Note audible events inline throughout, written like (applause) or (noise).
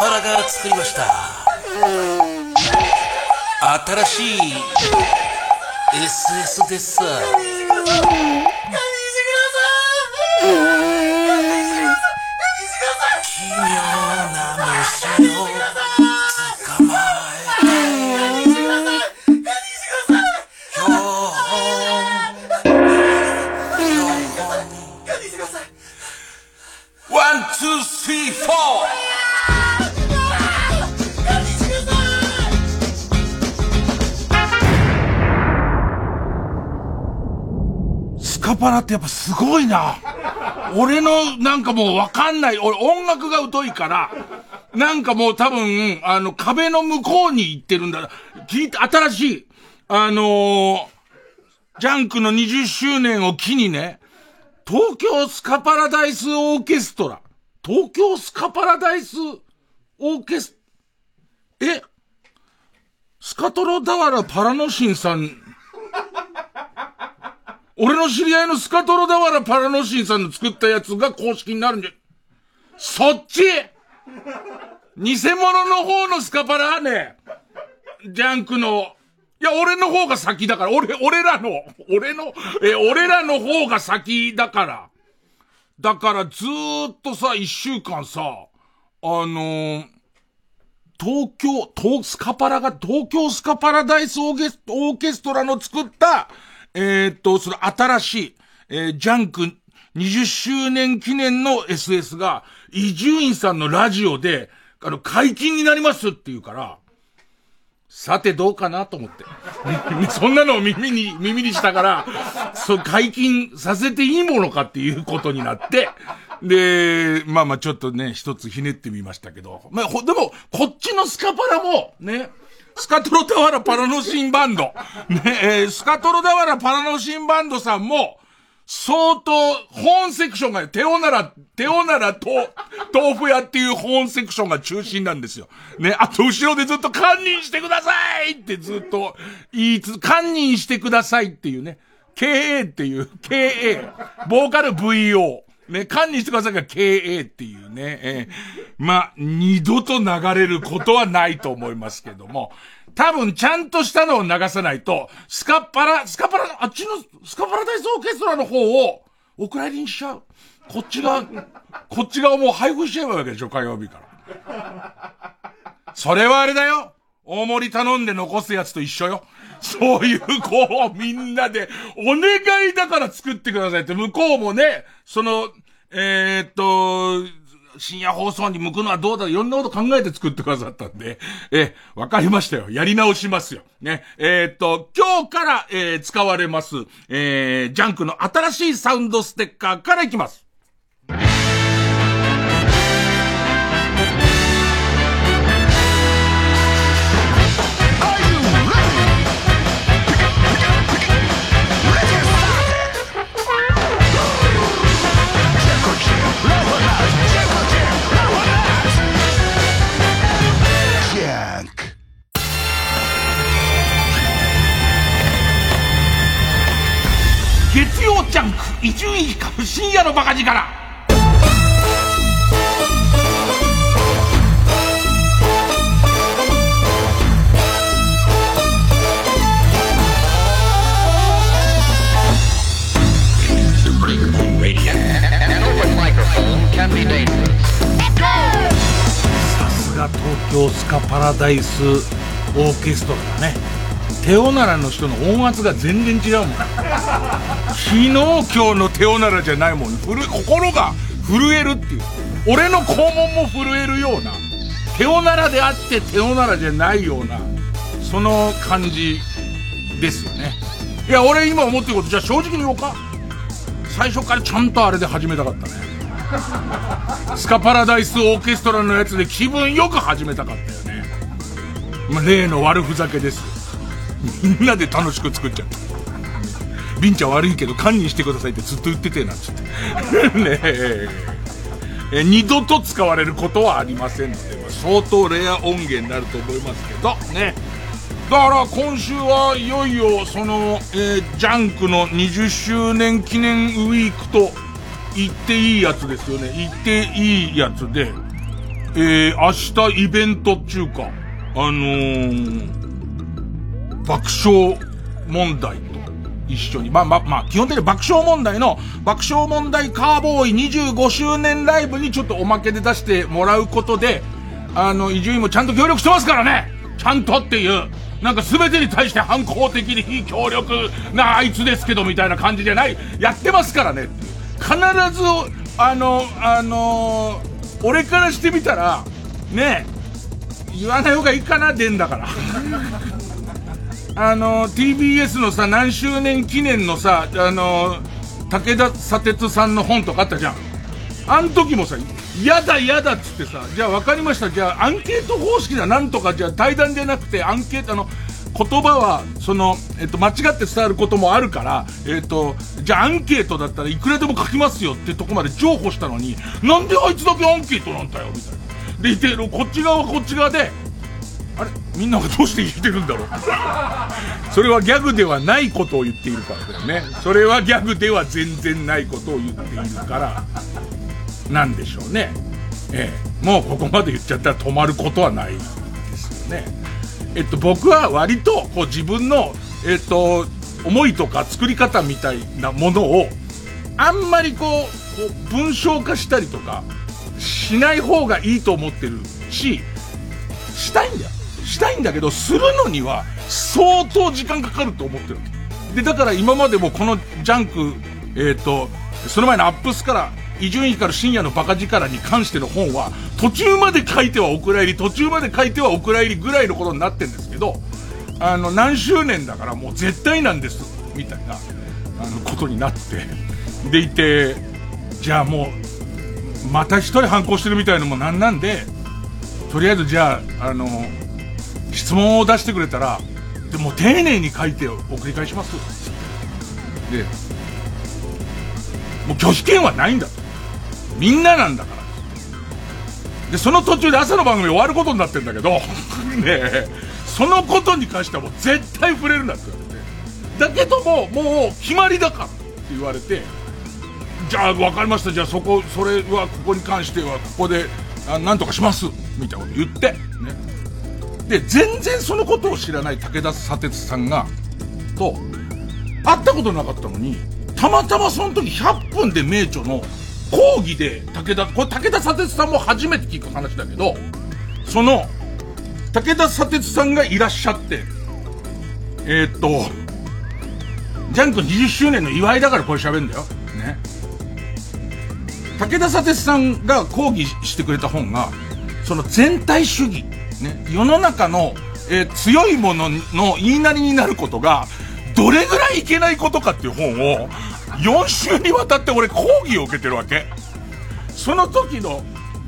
パラが作りました。新しい SS です。パラってやっぱすごいな。俺のなんかもうわかんない。俺音楽が疎いから、なんかもう多分、あの壁の向こうに行ってるんだ。聞いて、新しい、あのージャンクの20周年を機にね、東京スカパラダイスオーケストラ。東京スカパラダイスオーケス、え？スカトロダワラパラノシンさん、俺の知り合いのスカトロダワラパラノシンさんの作ったやつが公式になるんじゃ、そっち！偽物の方のスカパラね、ジャンクの、いや、俺の方が先だから、俺、俺らの、俺の、え、俺らの方が先だから。だからずーっとさ、一週間さ、あのー東京、東、スカパラが、東京スカパラダイスオーケスオーケストラの作った、えーっと、その新しい、えージャンク20周年記念の SS が、伊集院さんのラジオで、あの、解禁になりますって言うから、さてどうかなと思って。(laughs) そんなのを耳に、耳にしたから、そう、解禁させていいものかっていうことになって、で、まあまあちょっとね、一つひねってみましたけど。まあ、でも、こっちのスカパラも、ね、スカトロタワラパラノシンバンド、ね、えースカトロタワラパラノシンバンドさんも、相当、本セクションが、テオナラ、テオナラと、豆腐屋っていう本セクションが中心なんですよ。ね、あと後ろでずっと、堪忍してくださいってずっと言いつ、堪忍してくださいっていうね、KA っていう、KA、ボーカル VO。ね、堪忍してくださいが KA っていうね、えーまあ、二度と流れることはないと思いますけども、多分ちゃんとしたのを流さないと、スカパラ、スカパラの、あっちのスカパラダイスオーケストラの方を、お蔵入りにしちゃう。こっちが、こっち側もう配布しちゃえばいいわけでしょ、火曜日から。それはあれだよ大盛り頼んで残すやつと一緒よ。そういう、こう、みんなで、お願いだから作ってくださいって、向こうもね、その、えーっと、深夜放送に向くのはどうだいろんなこと考えて作ってくださったんで、え、わかりましたよ。やり直しますよ。ね。えーっと、今日から、えー使われます、えー、ジャンクの新しいサウンドステッカーからいきます。深夜のバカ力。さすが東京スカパラダイスオーケストラだね。テオナラの人の音圧が全然違うもん。昨日今日のテオナラじゃないもん。ふる心が震えるっていう。俺の肛門も震えるような。テオナラであってテオナラじゃないような。その感じですよね。いや俺今思ってることじゃあ正直に言おうか。最初からちゃんとあれで始めたかったね。スカパラダイスオーケストラのやつで気分よく始めたかったよね。まあ、例の悪ふざけですよ。みんなで楽しく作っちゃった。ビンちゃん悪いけど堪忍してくださいってずっと言っててなんつって。(laughs) ねえ。え二度と使われることはありませんので、ま、相当レア音源になると思いますけど、ね。だから今週はいよいよその、えー、ジャンクの20周年記念ウィークと言っていいやつですよね。言っていいやつで、えー、明日イベントっていうか、あのー、爆笑問題一緒に、まあまあまあ、基本的に爆笑問題の爆笑問題カーボーイ25周年ライブにちょっとおまけで出してもらうことで、あの、伊集院もちゃんと協力してますからねちゃんとっていう。なんか全てに対して反抗的に非協力なあいつですけどみたいな感じじゃない。やってますからね。必ず、あの、あの、俺からしてみたら、ね言わない方がいいかな、でんだから。あの、TBS のさ、何周年記念のさ、あの、武田砂鉄さんの本とかあったじゃん。あの時もさ、嫌だ嫌だっつってさ、じゃあ分かりました。じゃあアンケート方式だ。なんとか、じゃあ対談じゃなくてアンケート、あの、言葉は、その、えっと、間違って伝わることもあるから、えっと、じゃあアンケートだったらいくらでも書きますよってとこまで譲歩したのに、なんであいつだけアンケートなんだよ、みたいな。で、いて、こっち側はこっち側で、あれ？みんながどうして言ってるんだろう？それはギャグではないことを言っているからだよね。それはギャグでは全然ないことを言っているから、なんでしょうね。ええ。もうここまで言っちゃったら止まることはないですよね。えっと、僕は割と、こう自分の、えっと、思いとか作り方みたいなものを、あんまりこう、こう文章化したりとか、しない方がいいと思ってるし、したいんだよ。したいんだけど、するのには相当時間かかると思ってるわけ。で、だから今までもこのジャンク、えっ、ー、と、その前のアップスから、伊集院光深夜のバカ力に関しての本は、途中まで書いてはお蔵入り、途中まで書いてはお蔵入りぐらいのことになってるんですけど、あの、何周年だからもう絶対なんです、みたいな、あの、ことになって、でいて、じゃあもう、また一人反抗してるみたいなのもなんなんで、とりあえずじゃあ、あの、質問を出してくれたら、でも丁寧に書いて送り返します。で、もう拒否権はないんだと。みんななんだから。で、その途中で朝の番組終わることになってんだけど、(laughs) ねえ、そのことに関してはもう絶対触れるなって言われて。だけども、もう決まりだからって言われて、じゃあ分かりました。じゃあそこ、それはここに関してはここで、あなんとかします。みたいなこと言って、ね。で、全然そのことを知らない武田砂鉄さんが、と、会ったことなかったのに、たまたまその時100分で名著の講義で武田、これ武田砂鉄さんも初めて聞く話だけど、その、武田砂鉄さんがいらっしゃって、えー、っと、ジャンク20周年の祝いだからこれ喋るんだよ。ね。武田砂鉄さんが講義してくれた本が、その全体主義ね、世の中の、えー、強いものの言いなりになることが、どれぐらいいけないことかっていう本を、4週にわたって俺講義を受けてるわけ。その時の、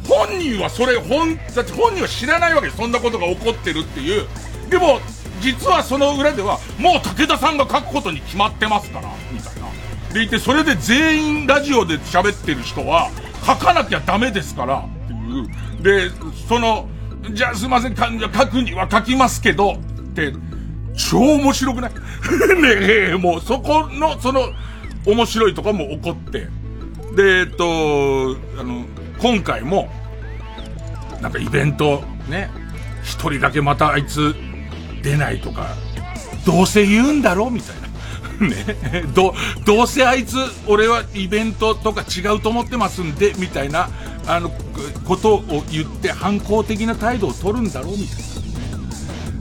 本人はそれ、本、だって本人は知らないわけそんなことが起こってるっていう。でも、実はその裏では、もう武田さんが書くことに決まってますから、みたいな。でいて、それで全員ラジオで喋ってる人は、書かなきゃダメですから、っていう。で、その、じゃあすいません、か書くには書きますけど、って、超面白くない？(laughs) ねえ、もうそこの、その、面白いとかも起こって。で、えっと、あの、今回も、なんかイベント、ね、一人だけまたあいつ出ないとか、どうせ言うんだろうみたいな。(laughs) ね、ど、どうせあいつ、俺はイベントとか違うと思ってますんで、みたいな、あの、ことを言って反抗的な態度を取るんだろうみたい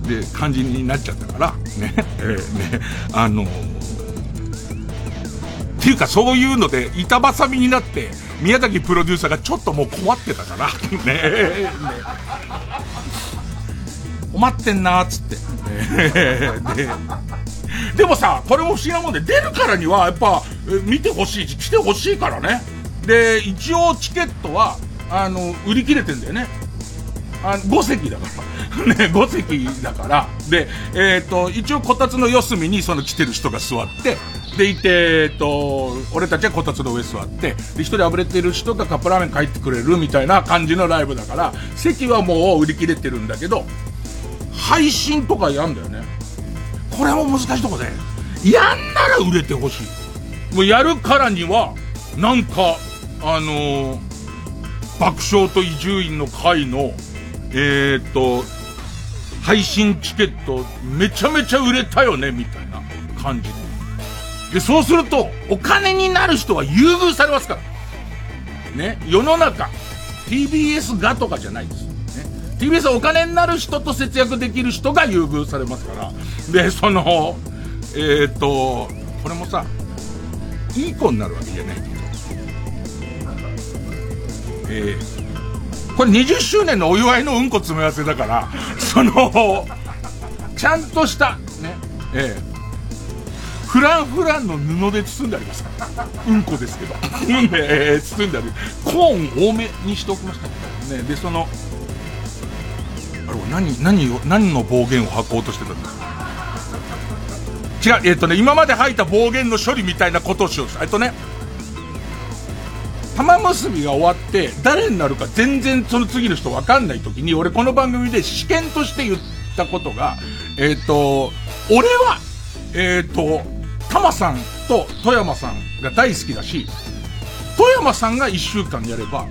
な、ね。で、感じになっちゃったから、ね、えー、ね、あのっていうかそういうので板挟みになって、宮崎プロデューサーがちょっともう困ってたから、(laughs) ね、ね困ってんなーっつって。ね、で、でもさ、これも不思議なもんで、出るからには、やっぱ、見てほしいし、来てほしいからね。で、一応チケットは、あの、売り切れてんだよね。あ5席だから。(laughs) ね、5席だから。で、えっ、ー、と、一応こたつの四隅にその来てる人が座って、でいて、えっと、俺たちはこたつの上座って、で、一人あぶれてる人がカップラーメン帰ってくれるみたいな感じのライブだから、席はもう売り切れてるんだけど、配信とかやんだよね。これも難しいとこで、やんなら売れてほしい。もうやるからには、なんか、あのー、爆笑と伊集院の会の、えー、っと、配信チケットめちゃめちゃ売れたよね、みたいな感じで。で、そうすると、お金になる人は優遇されますから。ね、世の中、TBS がとかじゃないです。TBS はお金になる人と節約できる人が優遇されますから。で、その、えっ、と、これもさ、いい子になるわけじゃないけど。えー、これ20周年のお祝いのうんこ詰め合わせだから、その、ちゃんとした、ね、えー、フランフランの布で包んであります。うんこですけど。うんで、えー、包んである。コーン多めにしておきましたね。で、その、あれ、何、何を、何の暴言を吐こうとしてたんだ？違う、えっ、ー、とね、今まで吐いた暴言の処理みたいなことをしようとえっとね、玉結びが終わって、誰になるか全然その次の人分かんない時に、俺この番組で試験として言ったことが、えっ、ー、と、俺は、えっ、と、タマさんと富山さんが大好きだし、富山さんが一週間やれば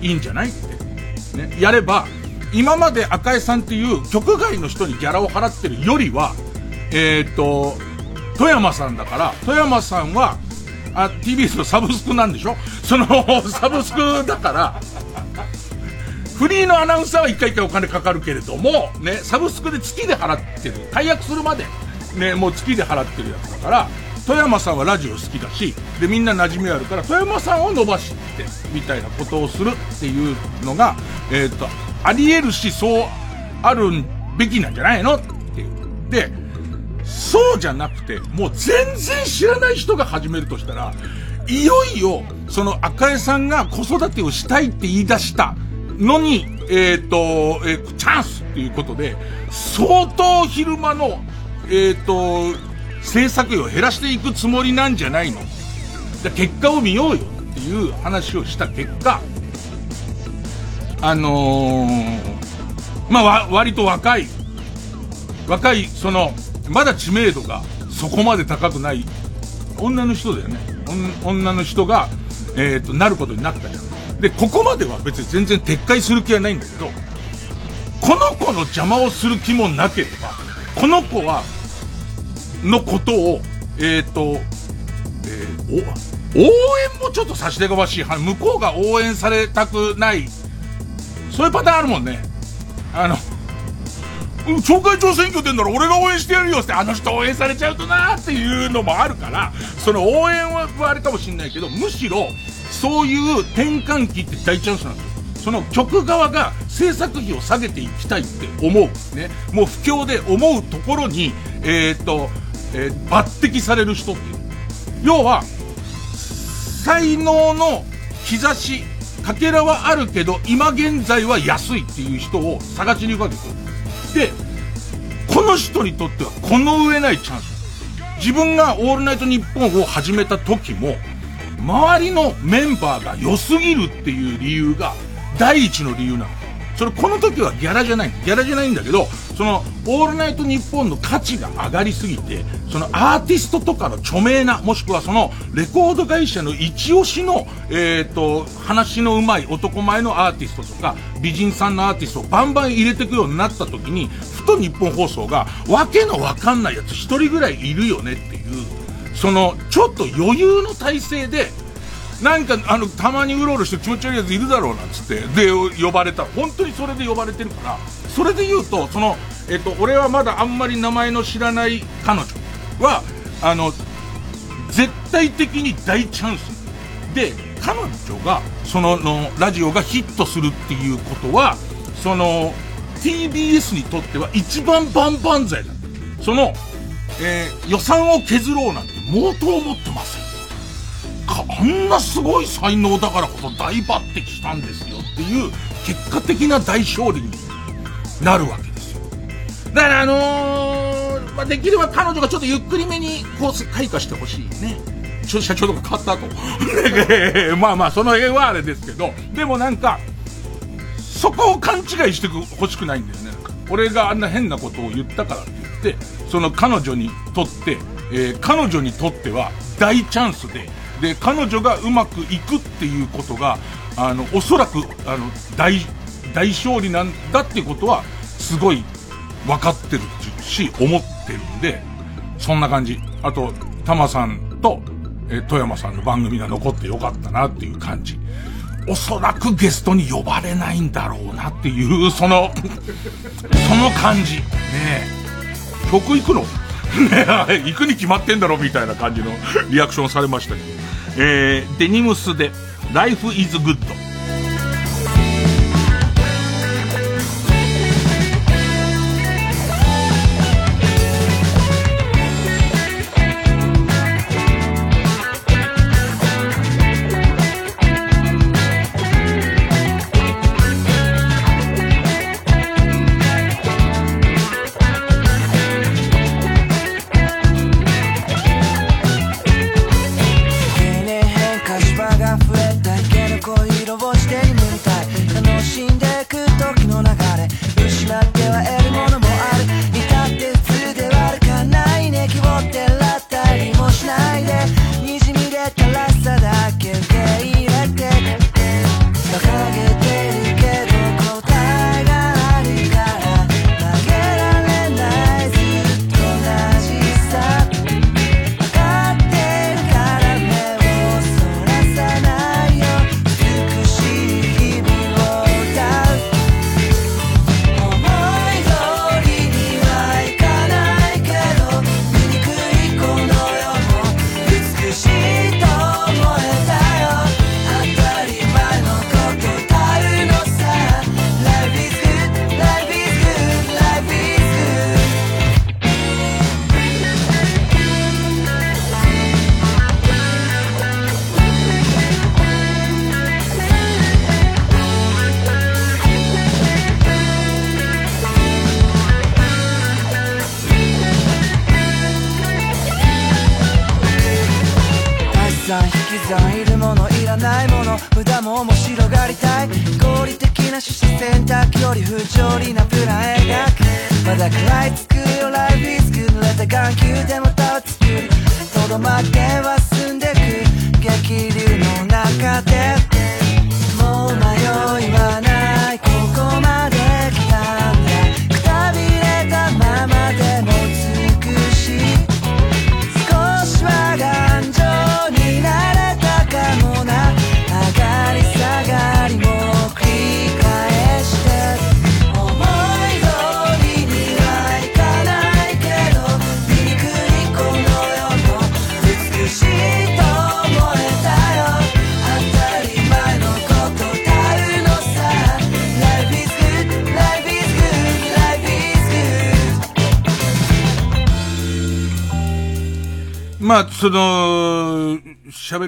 いいんじゃないって。ね。やれば、今まで赤江さんっていう局外の人にギャラを払ってるよりは、えっ、と、富山さんだから、富山さんは、あ、TBS のサブスクなんでしょ？その、(laughs) サブスクだから、フリーのアナウンサーは一回一回お金かかるけれども、ね、サブスクで月で払ってる。解約するまで。ね、もう月で払ってるやつだから、富山さんはラジオ好きだし、で、みんな馴染みあるから、富山さんを伸ばして、みたいなことをするっていうのが、えっ、ー、と、あり得るし、そうあるべきなんじゃないの？っていう。で、そうじゃなくて、もう全然知らない人が始めるとしたら、いよいよ、その赤江さんが子育てをしたいって言い出したのに、えっ、ー、と、えー、チャンスっていうことで、相当昼間のえっ、ー、と、制作費を減らしていくつもりなんじゃないの？結果を見ようよっていう話をした結果、あのー、まあ、割と若い、若い、その、まだ知名度がそこまで高くない女の人だよね。女の人が、えっ、ー、と、なることになったじゃん。で、ここまでは別に全然撤回する気はないんだけど、この子の邪魔をする気もなければ、この子はのことを、えっ、ー、と、えー、応援もちょっと差し出がましい。向こうが応援されたくない。そういうパターンあるもんね。あの、町会長選挙出んなら俺が応援してやるよって、あの人応援されちゃうとなーっていうのもあるから、その応援はあれかもしんないけど、むしろ、そういう転換期って大チャンスなんですよ。その曲側が制作費を下げていきたいって思う。ね。もう不況で思うところに、えっ、ー、と、えー、抜擢される人っていう。要は、才能の兆し、かけらはあるけど、今現在は安いっていう人を探しに行くわけですよ。で、この人にとってはこの上ないチャンス。自分がオールナイトニッポンを始めた時も、周りのメンバーが良すぎるっていう理由が第一の理由なの。それこの時はギャラじゃない。ギャラじゃないんだけど、その、オールナイトニッポンの価値が上がりすぎて、そのアーティストとかの著名な、もしくはその、レコード会社の一押しの、えっ、ー、と、話の上手い男前のアーティストとか、美人さんのアーティストをバンバン入れていくようになった時に、ふと日本放送が、わけのわかんないやつ一人ぐらいいるよねっていう、その、ちょっと余裕の体制で、なんか、あの、たまにうろうろして気持ち悪いやついるだろうなんつって、で、呼ばれた。本当にそれで呼ばれてるから、それで言うと、その、えっと、俺はまだあんまり名前の知らない彼女は、あの、絶対的に大チャンス。で、彼女が、その、の、ラジオがヒットするっていうことは、その、TBS にとっては一番万々歳だ。その、えー、予算を削ろうなんて、毛頭思ってません。あんなすごい才能だからこそ大抜擢したんですよっていう結果的な大勝利になるわけですよ。だからあのー、まあ、できれば彼女がちょっとゆっくりめに、こう、開花してほしいね。ちょ、社長とか買った後。(laughs) まあまあ、その辺はあれですけど、でもなんか、そこを勘違いしてほしくないんだよね。俺があんな変なことを言ったからって言って、その彼女にとって、えー、彼女にとっては大チャンスで、で、彼女がうまくいくっていうことが、あの、おそらく、あの、大、大勝利なんだっていうことは、すごい分かってるし、思ってるんで、そんな感じ。あと、タマさんと、え富山さんの番組が残ってよかったなっていう感じ。おそらくゲストに呼ばれないんだろうなっていう、その、(laughs) その感じ。ねえ。曲行くの？行くに決まってんだろみたいな感じのリアクションされましたけど。えー、デニムスで、Life is Good。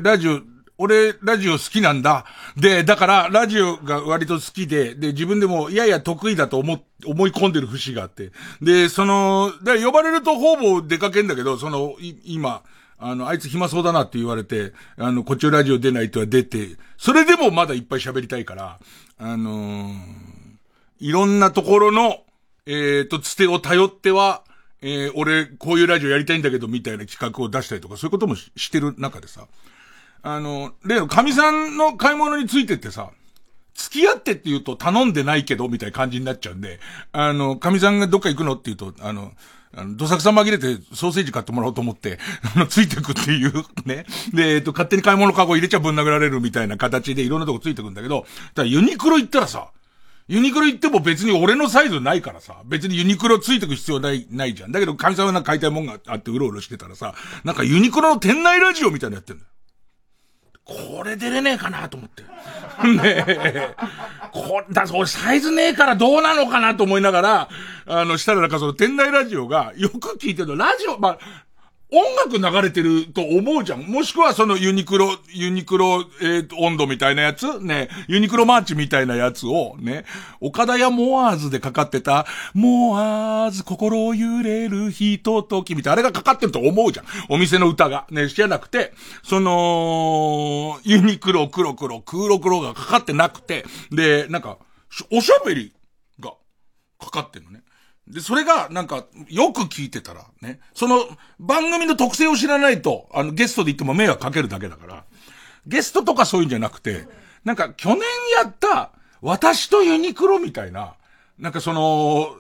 ラジオ、俺、ラジオ好きなんだ。で、だから、ラジオが割と好きで、で、自分でも、いやいや得意だと思、思い込んでる節があって。で、その、で、呼ばれるとほぼ出かけんだけど、その、今、あの、あいつ暇そうだなって言われて、あの、こっちのラジオ出ないとは出て、それでもまだいっぱい喋りたいから、あのー、いろんなところの、えっ、ー、と、つてを頼っては、えー、俺、こういうラジオやりたいんだけど、みたいな企画を出したりとか、そういうこともしてる中でさ、あの、例の神さんの買い物についてってさ、付き合ってって言うと頼んでないけど、みたいな感じになっちゃうんで、あの、神さんがどっか行くのって言うと、あの、あの、どさくさ紛れてソーセージ買ってもらおうと思って、(laughs) あの、ついてくっていうね。で、えっと、勝手に買い物カゴ入れちゃぶん殴られるみたいな形でいろんなとこついてくんだけど、ただユニクロ行ったらさ、ユニクロ行っても別に俺のサイズないからさ、別にユニクロついてく必要ない、ないじゃん。だけど、神様が買いたいもんがあってうろうろしてたらさ、なんかユニクロの店内ラジオみたいなのやってんだよ。これ出れねえかなと思って。(laughs) ねえ。こだ、俺サイズねえからどうなのかなと思いながら、あの、したらなんかその店内ラジオが、よく聞いてるの、ラジオ、まあ、音楽流れてると思うじゃん。もしくはそのユニクロ、ユニクロ、えー、温度みたいなやつ？ね、ユニクロマーチみたいなやつを、ね、岡田屋モアーズでかかってた、モアーズ心揺れるひとときみたいな、あれがかかってると思うじゃん。お店の歌が。ね、じゃなくて、その、ユニクロ、黒黒、黒黒がかかってなくて、で、なんか、おしゃべりがかかってんのね。で、それが、なんか、よく聞いてたら、ね、その、番組の特性を知らないと、あの、ゲストで行っても迷惑かけるだけだから、ゲストとかそういうんじゃなくて、なんか、去年やった、私とユニクロみたいな、なんかその、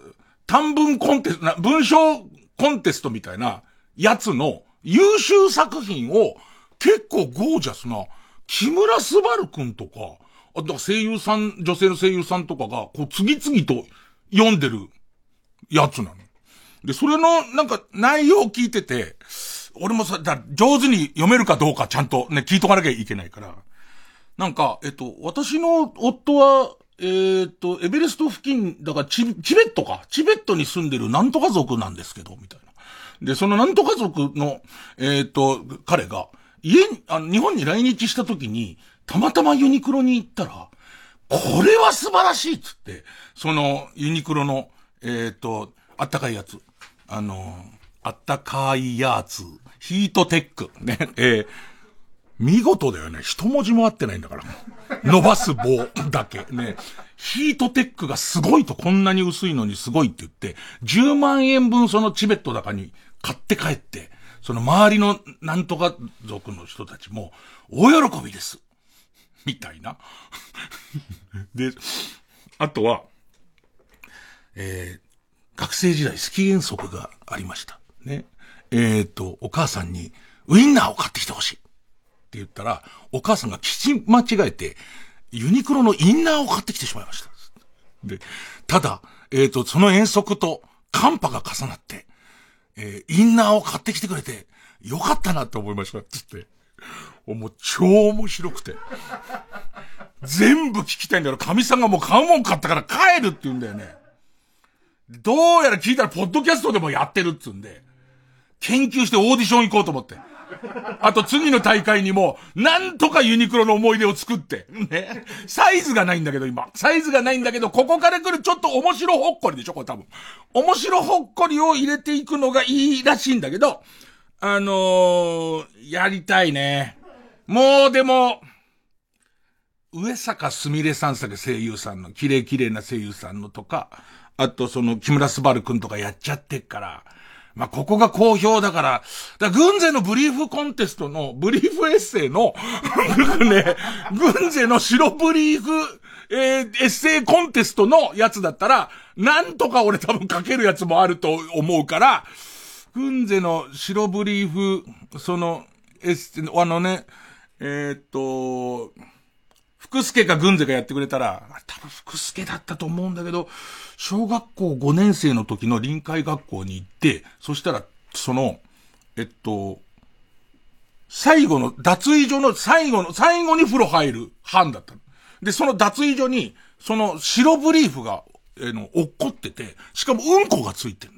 短文コンテスト、文章コンテストみたいな、やつの、優秀作品を、結構ゴージャスな、木村昴くんとか、あと声優さん、女性の声優さんとかが、こう次々と読んでるやつなの。で、それの、なんか、内容を聞いてて、俺もさ、だ上手に読めるかどうかちゃんとね、聞いとかなきゃいけないから。なんか、えっと、私の夫は、え、っと、エベレスト付近、だからチ、チベットか。チベットに住んでるなんとか族なんですけど、みたいな。で、そのなんとか族の、え、っと、彼が、家に、あ、日本に来日した時に、たまたまユニクロに行ったら、これは素晴らしいっつって、その、ユニクロの、えっ、ー、と、あったかいやつ。あの、あったかいやつ。ヒートテック。ね。えー、見事だよね。一文字も合ってないんだから。伸ばす棒だけ。ね。ヒートテックがすごいとこんなに薄いのにすごいって言って、10万円分そのチベットだかに買って帰って、その周りのなんとか族の人たちも、大喜びです。みたいな。(laughs) で、あとは、えー、学生時代スキー遠足がありました。ね。えっ、ー、と、お母さんに、ウインナーを買ってきてほしい。って言ったら、お母さんが聞き間違えて、ユニクロのインナーを買ってきてしまいました。で、ただ、えっ、ー、と、その遠足と寒波が重なって、えー、インナーを買ってきてくれて、よかったなって思いました。つって。もう超面白くて。全部聞きたいんだよ。神さんがもう買うもん買ったから帰るって言うんだよね。どうやら聞いたら、ポッドキャストでもやってるっつうんで、研究してオーディション行こうと思って。あと次の大会にも、なんとかユニクロの思い出を作って。ね。サイズがないんだけど今。サイズがないんだけど、ここから来るちょっと面白ほっこりでしょ？これ多分。面白ほっこりを入れていくのがいいらしいんだけど、あのー、やりたいね。もうでも、上坂すみれさんさけ声優さんの、綺麗綺麗な声優さんのとか、あとその木村昴くんとかやっちゃってっから、まあ、ここが好評だから、だから軍勢のブリーフコンテストの、ブリーフエッセイの、(laughs) ね、軍勢の白ブリーフ、えー、エッセイコンテストのやつだったら、なんとか俺多分書けるやつもあると思うから、軍勢の白ブリーフ、その、エッセイ、あのね、えー、っと、福助か軍勢がやってくれたら、多分福助だったと思うんだけど、小学校5年生の時の臨海学校に行って、そしたら、その、えっと、最後の、脱衣所の最後の、最後に風呂入る班だったで、その脱衣所に、その白ブリーフが、えー、の、落っこってて、しかもうんこがついてる。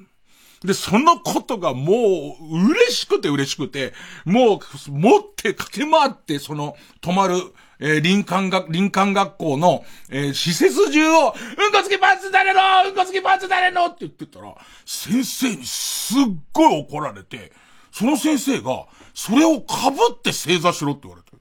で、そのことがもう、嬉しくて嬉しくて、もう、持って駆け回って、その、止まる、えー、林間学、林間学校の、えー、施設中を、うんこつきパンツ誰のうんこつきパンツ誰のって言ってたら、先生にすっごい怒られて、その先生が、それを被って正座しろって言われて。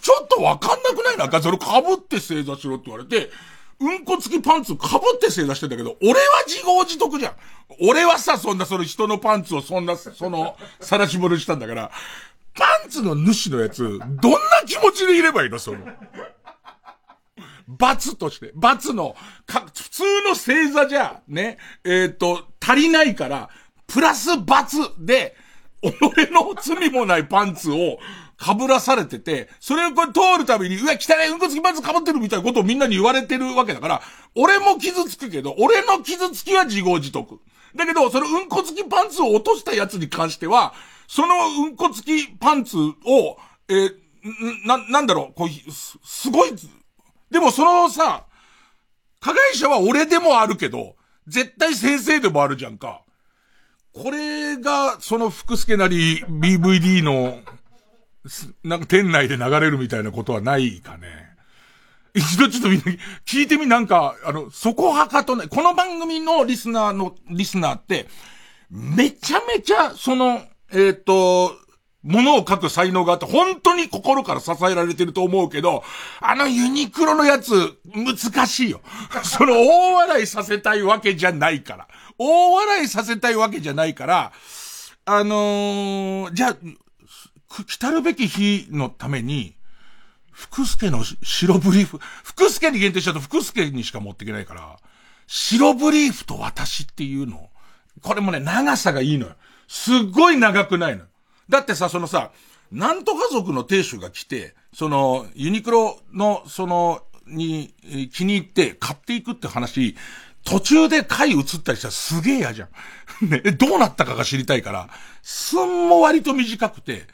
ちょっとわかんなくない？なんかそれ被って正座しろって言われて、うんこ付きパンツ被って正座してんだけど、俺は自業自得じゃん。俺はさ、そんなその人のパンツをそんな、その、さらしぼりしたんだから、パンツの主のやつ、どんな気持ちでいればいいのその。罰として。罰の、か、普通の星座じゃ、ね、えっ、ー、と、足りないから、プラス罰で、己の罪もないパンツを被らされてて、それをこれ通るたびに、うわ、汚いうんこつきパンツ被ってるみたいなことをみんなに言われてるわけだから、俺も傷つくけど、俺の傷つきは自業自得。だけど、そのうんこつきパンツを落としたやつに関しては、そのうんこ付きパンツを、えー、な、なんだろう、こう、す、すごい、でもそのさ、加害者は俺でもあるけど、絶対先生でもあるじゃんか。これが、その福助なり BVD の、なんか店内で流れるみたいなことはないかね。一度ちょっとみんな聞いてみ、なんか、あの、そこはかとね、この番組のリスナーの、リスナーって、めちゃめちゃ、その、えっ、ー、と、ものを書く才能があって、本当に心から支えられてると思うけど、あのユニクロのやつ、難しいよ。(laughs) その大笑いさせたいわけじゃないから。大笑いさせたいわけじゃないから、あのー、じゃあ、来たるべき日のために、福助の白ブリーフ、福助に限定しちゃうと福助にしか持っていけないから、白ブリーフと私っていうの。これもね、長さがいいのよ。すっごい長くないの。だってさ、そのさ、なんとか族の亭主が来て、その、ユニクロの、その、に、気に入って買っていくって話、途中で回移ったりしたらすげえ嫌じゃん。(laughs) ね、どうなったかが知りたいから、すんも割と短くて、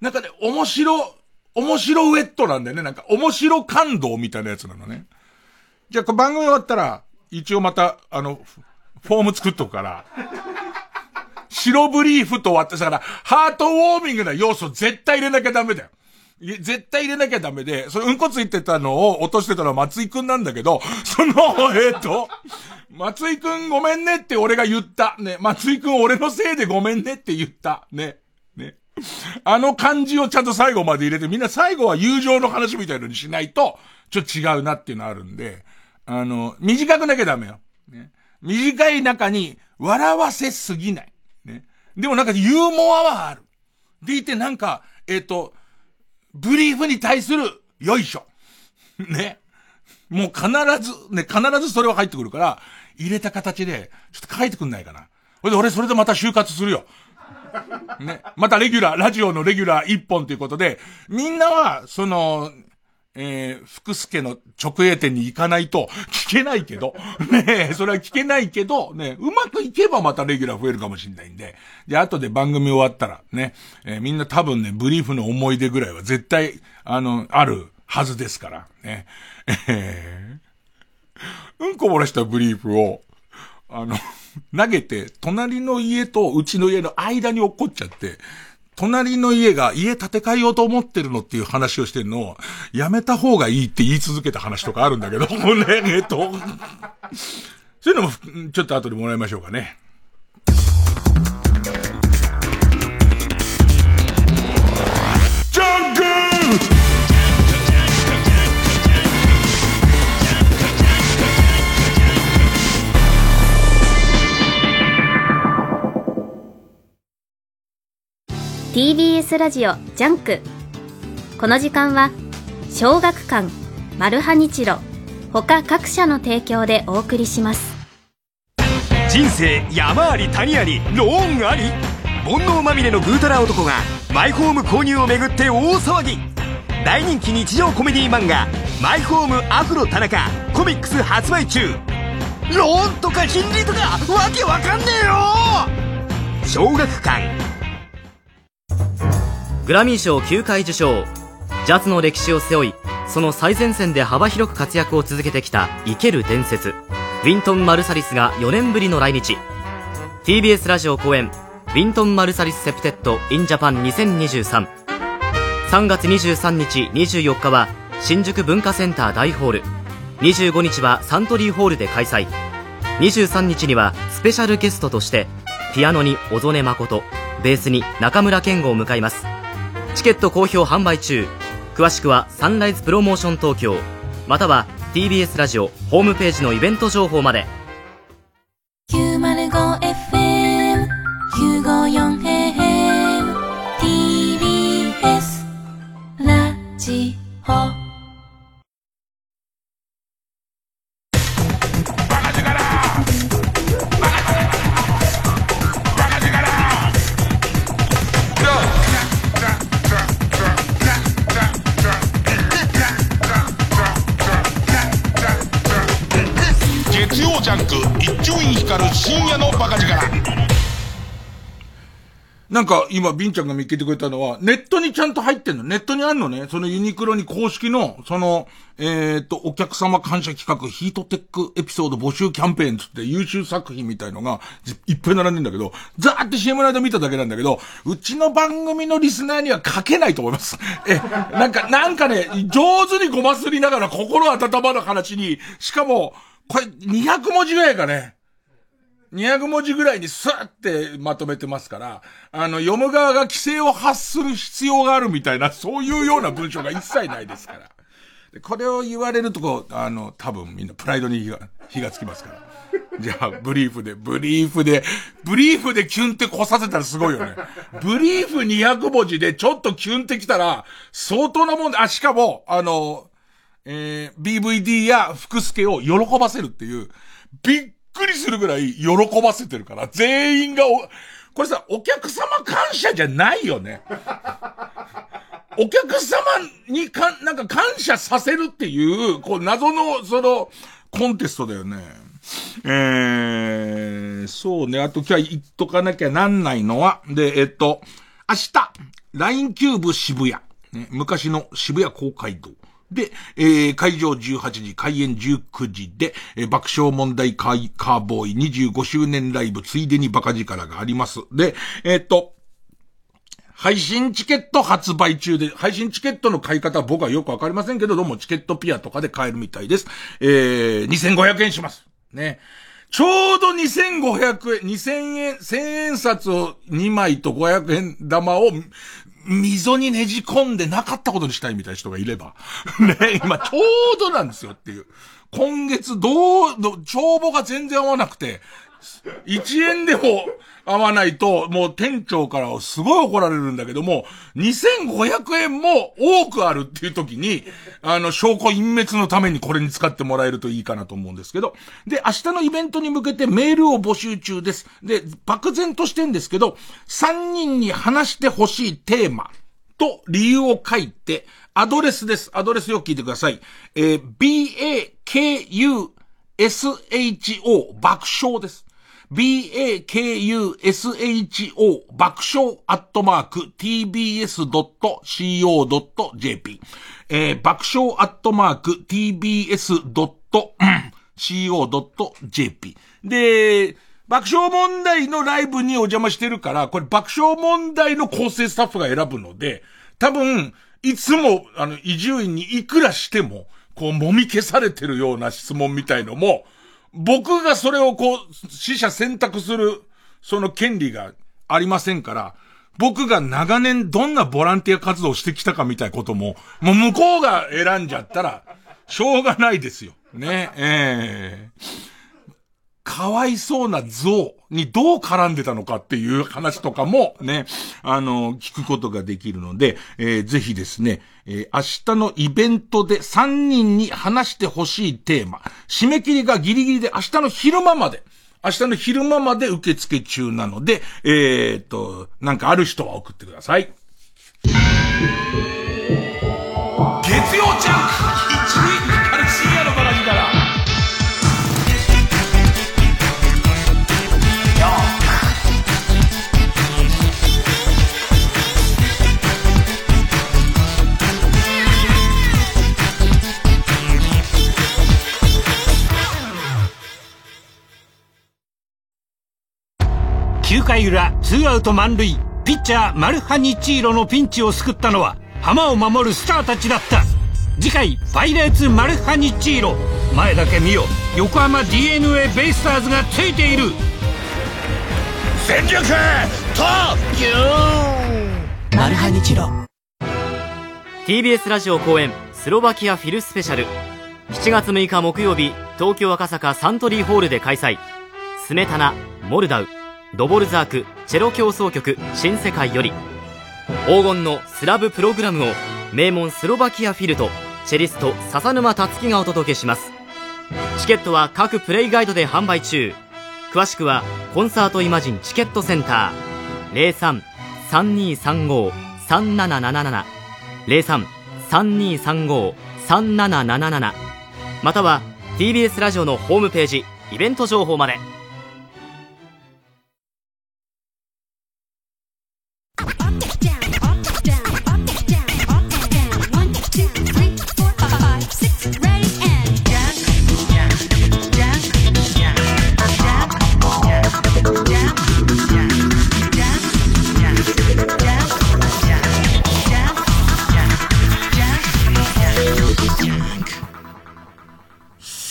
なんかね、面白、面白ウェットなんだよね。なんか面白感動みたいなやつなのね。じゃあ、番組終わったら、一応また、あの、フォーム作っとくから、白ブリーフと割ってさから、ハートウォーミングな要素絶対入れなきゃダメだよ。絶対入れなきゃダメで、それうんこついてたのを落としてたのは松井くんなんだけど、その、えっ、ー、と、松井くんごめんねって俺が言った。ね、松井くん俺のせいでごめんねって言った。ね。(laughs) あの感じをちゃんと最後まで入れて、みんな最後は友情の話みたいのにしないと、ちょっと違うなっていうのあるんで、あの、短くなきゃダメよ。ね。短い中に笑わせすぎない。ね。でもなんかユーモアはある。でいてなんか、えっ、ー、と、ブリーフに対する、よいしょ。ね。もう必ず、ね、必ずそれは入ってくるから、入れた形で、ちょっと書いてくんないかな。それで俺それでまた就活するよ。ね。またレギュラー、ラジオのレギュラー一本ということで、みんなは、その、えー、福助の直営店に行かないと聞けないけど、(laughs) ねそれは聞けないけど、ねうまくいけばまたレギュラー増えるかもしれないんで、じゃあ後で番組終わったら、ね、えー、みんな多分ね、ブリーフの思い出ぐらいは絶対、あの、あるはずですから、ね。えー、うんこ漏らしたブリーフを、あの、投げて、隣の家とうちの家の間に落っこっちゃって、隣の家が家建て替えようと思ってるのっていう話をしてるのを、やめた方がいいって言い続けた話とかあるんだけど、もうね、えっと、そういうのも、ちょっと後でもらいましょうかね。TBS ラジオジャンク。この時間は小学館マルハニチロ他各社の提供でお送りします。人生山あり谷ありローンあり。煩悩まみれのぐうたら男がマイホーム購入をめぐって大騒ぎ。大人気日常コメディ漫画「マイホームアフロ田中」コミックス発売中。ローンとか金利とかわけわかんねえよ。小学館グラミー賞9回受賞。ジャズの歴史を背負いその最前線で幅広く活躍を続けてきた生ける伝説。ウィントン・マルサリスが4年ぶりの来日。TBS ラジオ公演ウィントン・マルサリス・ Septet in Japan 2023 3月23日24日は新宿文化センター大ホール。25日はサントリーホールで開催。23日にはスペシャルゲストとしてピアノに小曽根誠ベースに中村健吾を迎えます。チケット好評販売中。詳しくはサンライズプロモーション東京。または TBS ラジオホームページのイベント情報まで。なんか今、ビンちゃんが見つけてくれたのは、ネットにちゃんと入ってんの。ネットにあんのね。そのユニクロに公式の、その、えっ、と、お客様感謝企画、ヒートテックエピソード募集キャンペーンつって優秀作品みたいのが、いっぱい並んでんだけど、ザーって CM の間見ただけなんだけど、うちの番組のリスナーには書けないと思います。え、なんか、なんかね、上手にごますりながら心温まる話に、しかも、これ200文字ぐらいかね。200文字ぐらいにスーってまとめてますから、あの、読む側が規制を発する必要があるみたいな、そういうような文章が一切ないですから。でこれを言われるとこう、あの、多分みんなプライドに火が、火がつきますから。じゃあ、ブリーフで、ブリーフで、ブリーフでキュンってこさせたらすごいよね。ブリーフ200文字でちょっとキュンってきたら、相当なもんで、あ、しかも、あの、えー、BVD や福助を喜ばせるっていう、びっくりするぐらい喜ばせてるから、全員がお、これさ、お客様感謝じゃないよね。お客様にか、なんか感謝させるっていう、こう、謎の、その、コンテストだよね。えー、そうね。あと今日言っとかなきゃなんないのは、で、えっと、明日、LINE キューブ渋谷、ね、昔の渋谷公会堂。で、えー、会場18時、開演19時で、えー、爆笑問題カーカーボーイ25周年ライブ、ついでにバカ力があります。で、えー、っと、配信チケット発売中で、配信チケットの買い方は僕はよくわかりませんけど、どうもチケットピアとかで買えるみたいです。えー、2500円します。ね。ちょうど2500円、2000円、1000円札を2枚と500円玉を溝にねじ込んでなかったことにしたいみたいな人がいれば。(laughs) ね、今ちょうどなんですよっていう。今月どう、帳簿が全然合わなくて、1円でも合わないと、もう店長からすごい怒られるんだけども、2500円も多くあるっていう時に、あの、証拠隠滅のためにこれに使ってもらえるといいかなと思うんですけど、で、明日のイベントに向けてメールを募集中です。で、漠然としてんですけど、3人に話してほしいテーマと理由を書いて、アドレスです。アドレスよく聞いてください。えー、b-a-k-u SHO 爆笑です。B-a-k-u-s-h-o 爆笑アットマーク tbs.co.jp えー、爆笑アットマーク tbs.co.jp で、爆笑問題のライブにお邪魔してるから、これ爆笑問題の構成スタッフが選ぶので、多分、いつも、あの、伊集院にいくらしても、こう、揉み消されてるような質問みたいのも、僕がそれをこう、死者選択する、その権利がありませんから、僕が長年どんなボランティア活動をしてきたかみたいなことも、もう向こうが選んじゃったら、しょうがないですよ。ね、ええーかわいそうな像にどう絡んでたのかっていう話とかもね、あの、聞くことができるので、えー、ぜひですね、えー、明日のイベントで3人に話してほしいテーマ、締め切りがギリギリで明日の昼間まで、明日の昼間まで受付中なので、えー、っと、なんかある人は送ってください。月曜ジャンク回裏ツーアウト満塁。ピッチャーマルハニチーロのピンチを救ったのは浜を守るスターたちだった。次回パイレーツマルハニチーロ。前だけ見よ。横浜 d n a ベイスターズがついている。全力特急マルハニチロ。TBS ラジオ公演スロバキアフィルスペシャル。7月6日木曜日東京赤坂サントリーホールで開催。スメタナモルダウドボルザークチェロ協奏曲新世界より。黄金のスラブプログラムを名門スロバキアフィルとチェリスト笹沼達樹がお届けします。チケットは各プレイガイドで販売中。詳しくはコンサートイマジンチケットセンター。03-3235-3777 03-3235-3777または TBS ラジオのホームページイベント情報まで。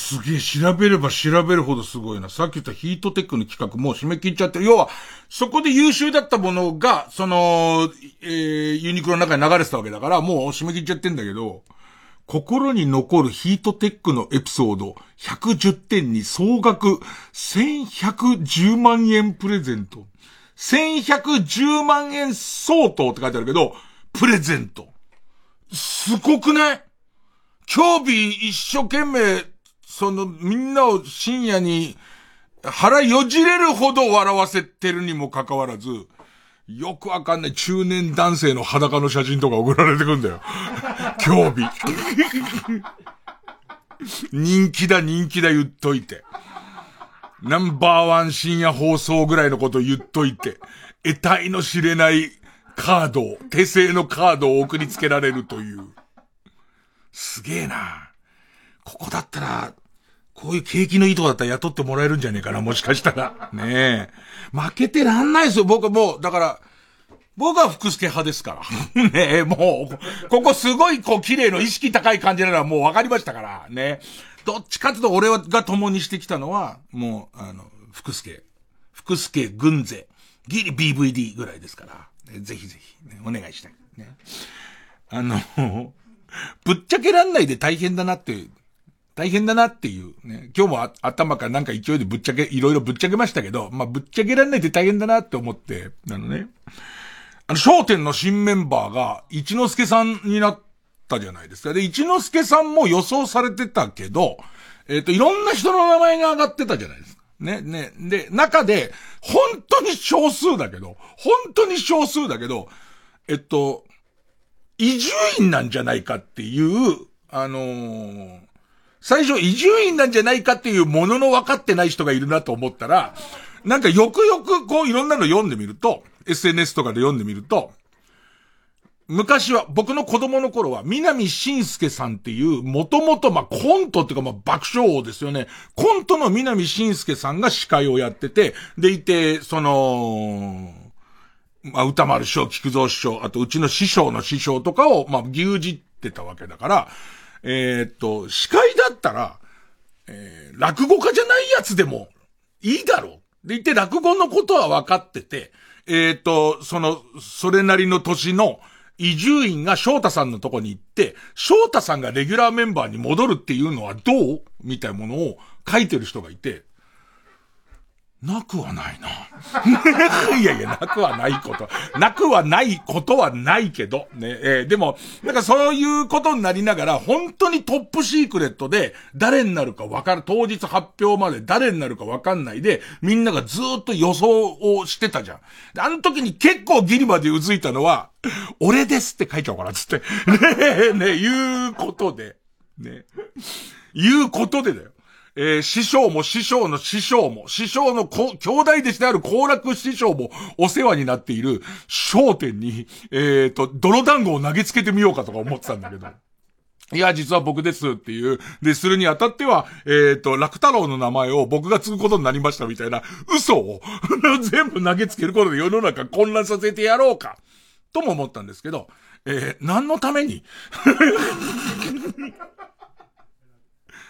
すげえ、調べれば調べるほどすごいな。さっき言ったヒートテックの企画もう締め切っちゃってる。要は、そこで優秀だったものが、その、えー、ユニクロの中に流れてたわけだから、もう締め切っちゃってんだけど、心に残るヒートテックのエピソード110点に総額1110万円プレゼント。1110万円相当って書いてあるけど、プレゼント。すごくない？今日日一生懸命、そのみんなを深夜に腹よじれるほど笑わせてるにもかかわらず、よくわかんない中年男性の裸の写真とか送られてくんだよ。今日日。人気だ人気だ言っといて。ナンバーワン深夜放送ぐらいのこと言っといて、得体の知れないカードを、手製のカードを送りつけられるという。すげえな。ここだったら、こういう景気のいいとこだったら雇ってもらえるんじゃねえかな、もしかしたら。ねえ。負けてらんないですよ、僕はもう、だから、僕は福助派ですから。(laughs) ねえ、もう、ここすごいこう綺麗の意識高い感じなのはもう分かりましたから、ね。どっちかというと俺が共にしてきたのは、もう、あの、福助。福助軍勢。ギリ BVD ぐらいですから。ね、ぜひぜひ、ね、お願いしたい。ね。あの、ぶっちゃけらんないで大変だなって、大変だなっていうね。今日も頭からなんか勢いでぶっちゃけ、いろいろぶっちゃけましたけど、まあ、ぶっちゃけらんないで大変だなって思って、あのね。あの、商店の新メンバーが、一之輔さんになったじゃないですか。で、一之輔さんも予想されてたけど、えっ、ー、と、いろんな人の名前が上がってたじゃないですか。ね、ね。で、中で、本当に少数だけど、本当に少数だけど、えっと、移住院なんじゃないかっていう、あのー、最初移住院なんじゃないかっていうものの分かってない人がいるなと思ったら、なんかよくよくこういろんなの読んでみると、SNS とかで読んでみると、昔は、僕の子供の頃は、南信介さんっていう、もともと、まあコントっていうか、まあ爆笑王ですよね。コントの南信介さんが司会をやってて、でいて、その、まあ、歌丸師匠、菊蔵師匠、あとうちの師匠の師匠とかを、まあ、牛耳ってたわけだから、えー、っと、司会だったら、えー、落語家じゃないやつでも、いいだろう。でいて、落語のことは分かってて、えー、っと、その、それなりの年の、移住院が翔太さんのとこに行って、翔太さんがレギュラーメンバーに戻るっていうのはどう？みたいなものを書いてる人がいて、なくはないな。(laughs) いやいや、なくはないこと。なくはないことはないけど、ね。えー、でも、なんかそういうことになりながら、本当にトップシークレットで、誰になるかわかる、当日発表まで誰になるかわかんないで、みんながずっと予想をしてたじゃん。あの時に結構ギリまでうずいたのは、俺ですって書いちゃおうかな、つって。(laughs) ねえ、ねえ、いうことで。ね。いうことでだよ。えー、師匠も師匠の師匠も、師匠の兄弟弟子である高楽師匠もお世話になっている商店に、えっ、ー、と、泥団子を投げつけてみようかとか思ってたんだけど。(laughs) いや、実は僕ですっていう。で、するにあたっては、えっ、ー、と、楽太郎の名前を僕が継ぐことになりましたみたいな嘘を (laughs) 全部投げつけることで世の中混乱させてやろうか。とも思ったんですけど、えー、何のために？(laughs)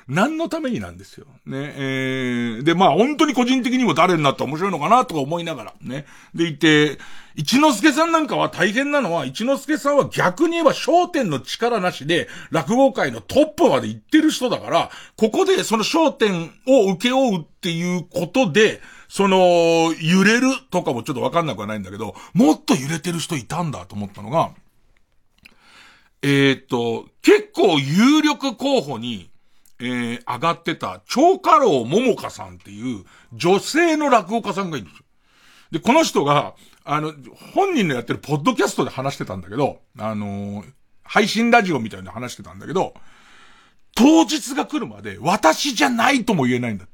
何のためになんですよ。ね、えー、で、まあ本当に個人的にも誰になったら面白いのかなとか思いながら、ね。でいて、一之輔さんなんかは大変なのは、一之輔さんは逆に言えば焦点の力なしで、落語界のトップまで行ってる人だから、ここでその焦点を受け負うっていうことで、その、揺れるとかもちょっとわかんなくはないんだけど、もっと揺れてる人いたんだと思ったのが、えー、っと、結構有力候補に、えー、上がってた、長家老桃香さんっていう女性の落語家さんがいるんですよ。で、この人が、あの、本人のやってるポッドキャストで話してたんだけど、あのー、配信ラジオみたいな話してたんだけど、当日が来るまで私じゃないとも言えないんだ。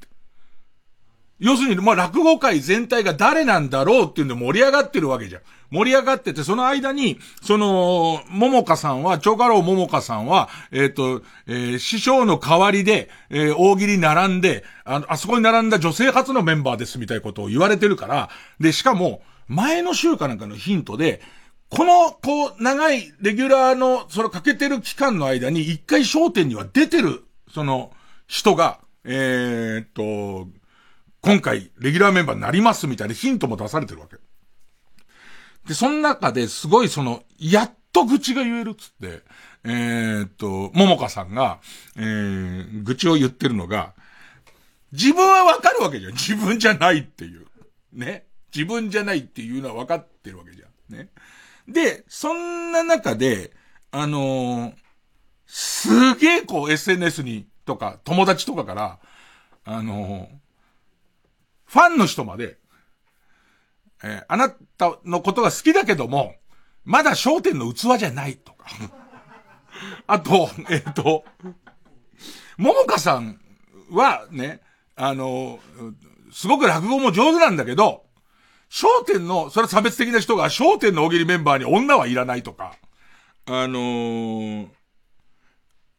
要するに、まあ、落語界全体が誰なんだろうっていうんで盛り上がってるわけじゃん。盛り上がってて、その間に、その、桃香さんは、長家老桃香さんは、えっ、ー、と、えー、師匠の代わりで、えー、大喜利並んで、あの、あそこに並んだ女性初のメンバーですみたいなことを言われてるから、で、しかも、前の週かなんかのヒントで、この、こう、長いレギュラーの、それかけてる期間の間に、一回焦点には出てる、その、人が、えー、っと、今回、レギュラーメンバーになりますみたいなヒントも出されてるわけ。で、その中ですごいその、やっと愚痴が言えるっつって、えー、っと、ももかさんが、えー、愚痴を言ってるのが、自分はわかるわけじゃん。自分じゃないっていう。ね。自分じゃないっていうのは分かってるわけじゃん。ね。で、そんな中で、あのー、すげえこう SNS に、とか、友達とかから、あのー、ファンの人まで、えー、あなたのことが好きだけども、まだ焦点の器じゃないとか。(laughs) あと、えっ、と、ももかさんはね、あの、すごく落語も上手なんだけど、商店の、それは差別的な人が商店の大喜利メンバーに女はいらないとか、あのー、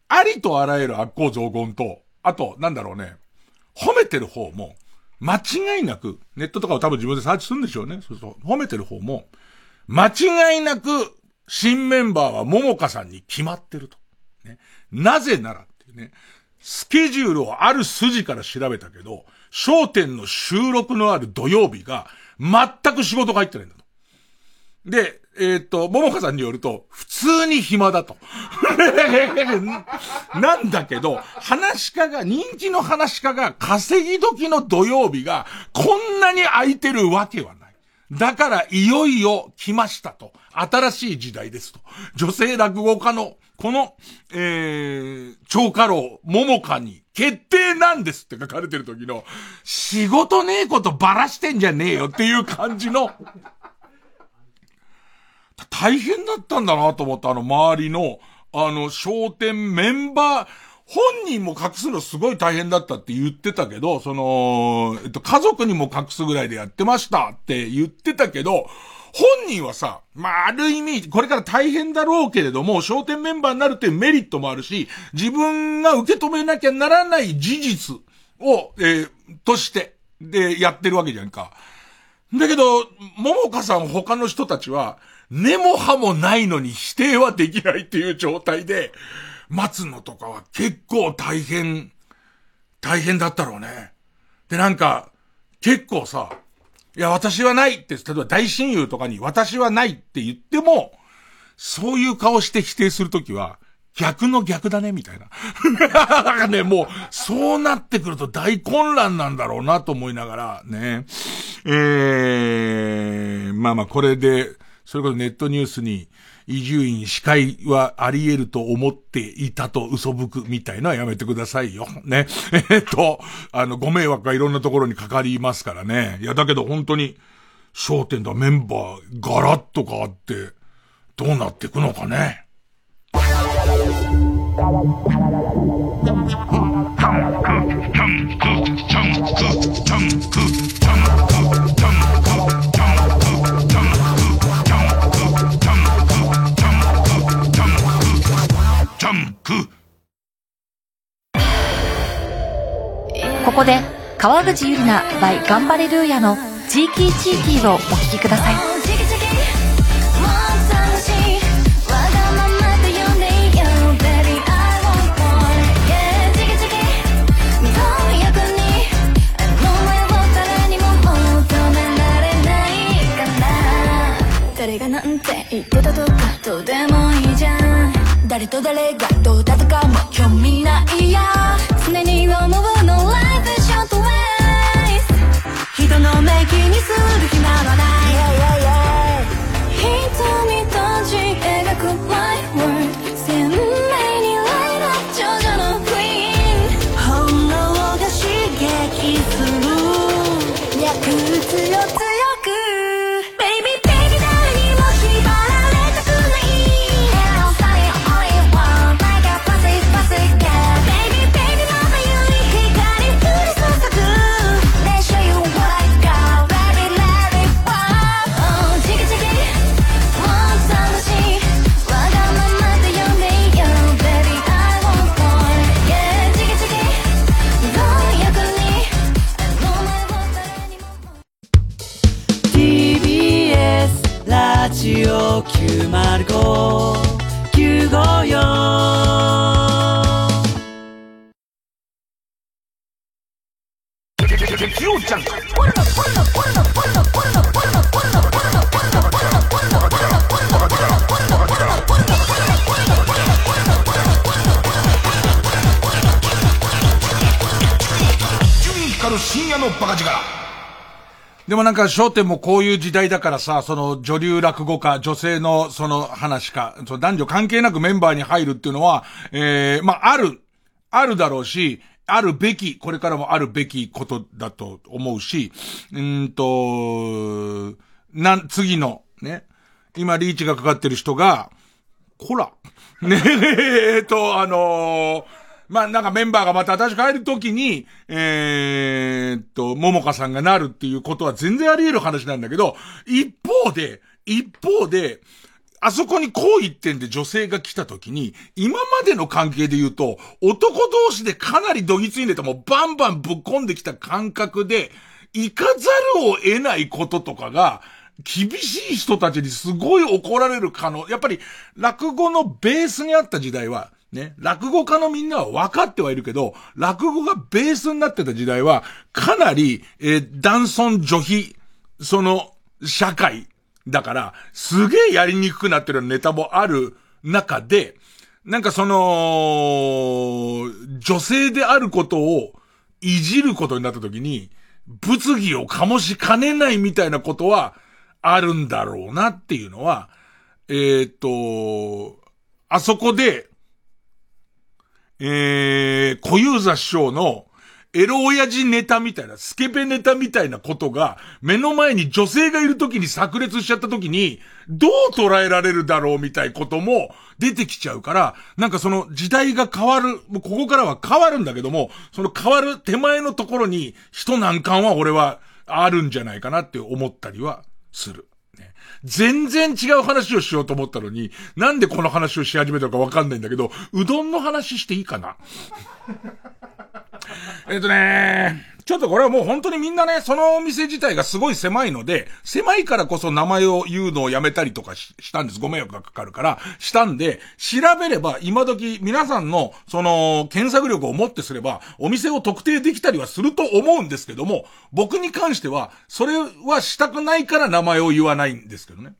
ありとあらゆる悪行増言と、あと、なんだろうね、褒めてる方も、間違いなく、ネットとかを多分自分でサーチするんでしょうね。そうそう。褒めてる方も、間違いなく、新メンバーは桃香さんに決まってると。ね。なぜならっていうね。スケジュールをある筋から調べたけど、商店の収録のある土曜日が、全く仕事が入ってないんだと。で、えっ、ー、と、ももかさんによると、普通に暇だと。(laughs) なんだけど、話し家が、人気の話し家が稼ぎ時の土曜日がこんなに空いてるわけはない。だからいよいよ来ましたと。新しい時代ですと。女性落語家の、この、えー、超過労、ももかに決定なんですって書かれてる時の、仕事ねえことばらしてんじゃねえよっていう感じの、大変だったんだなと思った、あの周りの、あの、商店メンバー、本人も隠すのすごい大変だったって言ってたけど、その、えっと、家族にも隠すぐらいでやってましたって言ってたけど、本人はさ、まあ、ある意味、これから大変だろうけれども、商店メンバーになるっていうメリットもあるし、自分が受け止めなきゃならない事実を、えー、として、で、やってるわけじゃんか。だけど、ももかさん他の人たちは、根も葉もないのに否定はできないっていう状態で、待つのとかは結構大変、大変だったろうね。で、なんか、結構さ、いや、私はないって、例えば大親友とかに私はないって言っても、そういう顔して否定するときは、逆の逆だね、みたいな。だからね、もう、そうなってくると大混乱なんだろうなと思いながら、ね。えー、まあまあ、これで、それこそネットニュースに、移住院司会はあり得ると思っていたと嘘吹くみたいのはやめてくださいよ。ね。(laughs) えっと、あの、ご迷惑がいろんなところにかかりますからね。いや、だけど本当に、焦点だメンバーガラッと変わって、どうなっていくのかね。ここで川口ゆりな by ガンバレルーヤのチーキーチーキーをお聴きください。誰がなんて言ってたとかどうでもいいじゃん誰と誰がどうだとかも興味ないや。常に思うの Life is short ways 人の目気にする暇はない、深夜のバカ力。でもなんか、焦点もこういう時代だからさ、その女流落語家、女性のその話か、その男女関係なくメンバーに入るっていうのは、ええー、まあ、ある、あるだろうし、あるべき、これからもあるべきことだと思うし、うんと、なん、次の、ね、今リーチがかかってる人が、こら、ねえーと、あのーまあなんかメンバーがまた私帰るときに、えー、っと、ももかさんがなるっていうことは全然あり得る話なんだけど、一方で、一方で、あそこにこう言ってんで女性が来た時に、今までの関係で言うと、男同士でかなりどぎついんでてもバンバンぶっ込んできた感覚で、行かざるを得ないこととかが、厳しい人たちにすごい怒られる可能、やっぱり落語のベースにあった時代は、ね、落語家のみんなは分かってはいるけど、落語がベースになってた時代は、かなり、えー、男尊女卑、その、社会だから、すげえやりにくくなってるネタもある中で、なんかその、女性であることをいじることになった時に、物議を醸しかねないみたいなことはあるんだろうなっていうのは、えっ、と、あそこで、えー、小遊三師匠の、エロ親父ネタみたいな、スケベネタみたいなことが、目の前に女性がいる時に炸裂しちゃった時に、どう捉えられるだろうみたいことも出てきちゃうから、なんかその時代が変わる、もうここからは変わるんだけども、その変わる手前のところに、人難関は俺はあるんじゃないかなって思ったりはする。全然違う話をしようと思ったのに、なんでこの話をし始めたのかわかんないんだけど、うどんの話していいかな？(laughs) えっとねちょっとこれはもう本当にみんなね、そのお店自体がすごい狭いので、狭いからこそ名前を言うのをやめたりとかしたんです。ご迷惑がかかるから、したんで、調べれば今時皆さんの、その、検索力をもってすれば、お店を特定できたりはすると思うんですけども、僕に関しては、それはしたくないから名前を言わないんですけどね。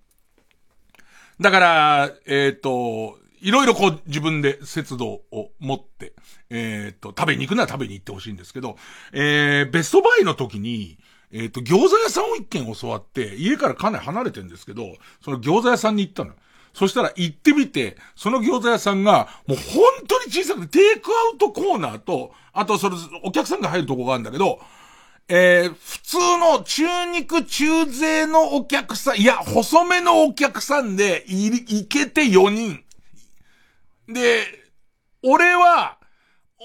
だから、えっ、ー、と、いろいろこう自分で節度を持って、えっ、と、食べに行くなら食べに行ってほしいんですけど、えー、ベストバイの時に、えっ、と、餃子屋さんを一軒教わって、家からかなり離れてるんですけど、その餃子屋さんに行ったの。そしたら行ってみて、その餃子屋さんが、もう本当に小さくて、テイクアウトコーナーと、あとそれ、お客さんが入るとこがあるんだけど、えー、普通の中肉中背のお客さん、いや、細めのお客さんで、い、いけて4人。で、俺は、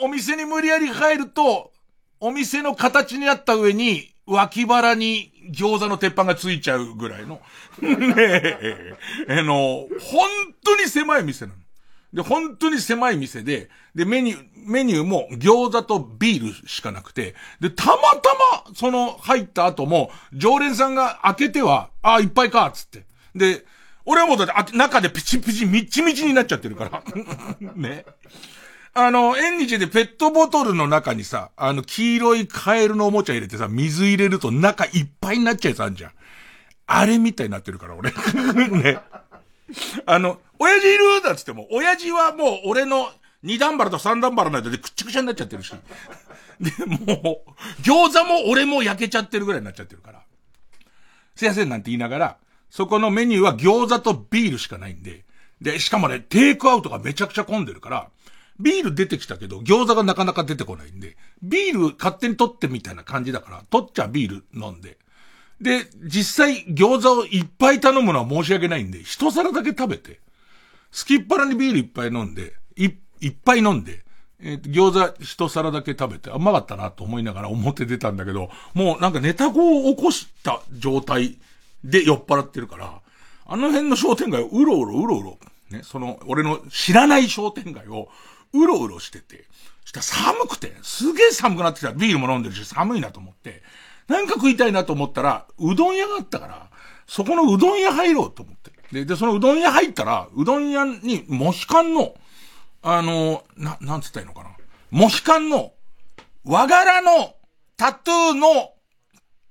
お店に無理やり入ると、お店の形になった上に、脇腹に餃子の鉄板がついちゃうぐらいの。(laughs) ねえ、あの、本当に狭い店なの。で、本当に狭い店で、で、メニュー、メニューも餃子とビールしかなくて、で、たまたま、その、入った後も、常連さんが開けては、ああ、いっぱいか、つって。で、俺はもうだって、中でピチピチ、みっちみちになっちゃってるから。(laughs) ね。あの、縁日でペットボトルの中にさ、あの、黄色いカエルのおもちゃ入れてさ、水入れると中いっぱいになっちゃうやつあんじゃん。あれみたいになってるから、俺。(laughs) ね。あの、親父いる？だっつっても、親父はもう俺の二段腹と三段腹の間でくっちゃくちゃになっちゃってるし。で、もう、餃子も俺も焼けちゃってるぐらいになっちゃってるから。すいませんなんて言いながら、そこのメニューは餃子とビールしかないんで、で、しかもね、テイクアウトがめちゃくちゃ混んでるから、ビール出てきたけど、餃子がなかなか出てこないんで、ビール勝手に取ってみたいな感じだから、取っちゃビール飲んで。で、実際餃子をいっぱい頼むのは申し訳ないんで、一皿だけ食べて、すきっ腹にビールいっぱい飲んで、い、いっぱい飲んで、えー、餃子一皿だけ食べて、うまかったなと思いながら表出たんだけど、もうなんかネタ語を起こした状態で酔っ払ってるから、あの辺の商店街をうろうろうろうろ、ね、その、俺の知らない商店街をうろうろしてて、したら寒くて、すげえ寒くなってきた。ビールも飲んでるし寒いなと思って、なんか食いたいなと思ったら、うどん屋があったから、そこのうどん屋入ろうと思って。で、で、そのうどん屋入ったら、うどん屋に、モヒカンの、あの、な、なんつったらいいのかな。モヒカンの、和柄の、タトゥーの、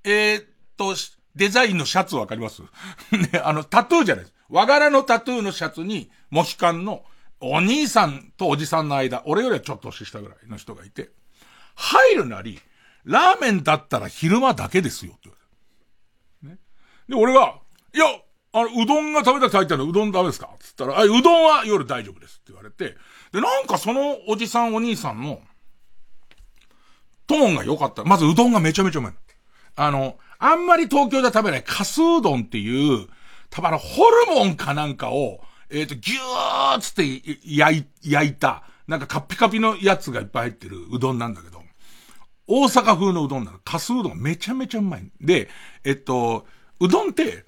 えー、っと、デザインのシャツわかります？(laughs) ね、あの、タトゥーじゃないです。和柄のタトゥーのシャツに、モヒカンの、お兄さんとおじさんの間、俺よりはちょっと年下ぐらいの人がいて、入るなり、ラーメンだったら昼間だけですよ、って言われて。ね。で、俺が、いや、あの、うどんが食べたくて入ったのうどんダメですか？っつったら、あ、うどんは夜大丈夫ですって言われて、で、なんかそのおじさんお兄さんの、トーンが良かった。まずうどんがめちゃめちゃうまい。あの、あんまり東京では食べないカスうどんっていう、多分あの、ホルモンかなんかを、えっ、と、ぎゅーっつって焼い、焼いた、なんかカピカピのやつがいっぱい入ってるうどんなんだけど、大阪風のうどんなの。カスうどんめちゃめちゃうまい。で、えっと、うどんって、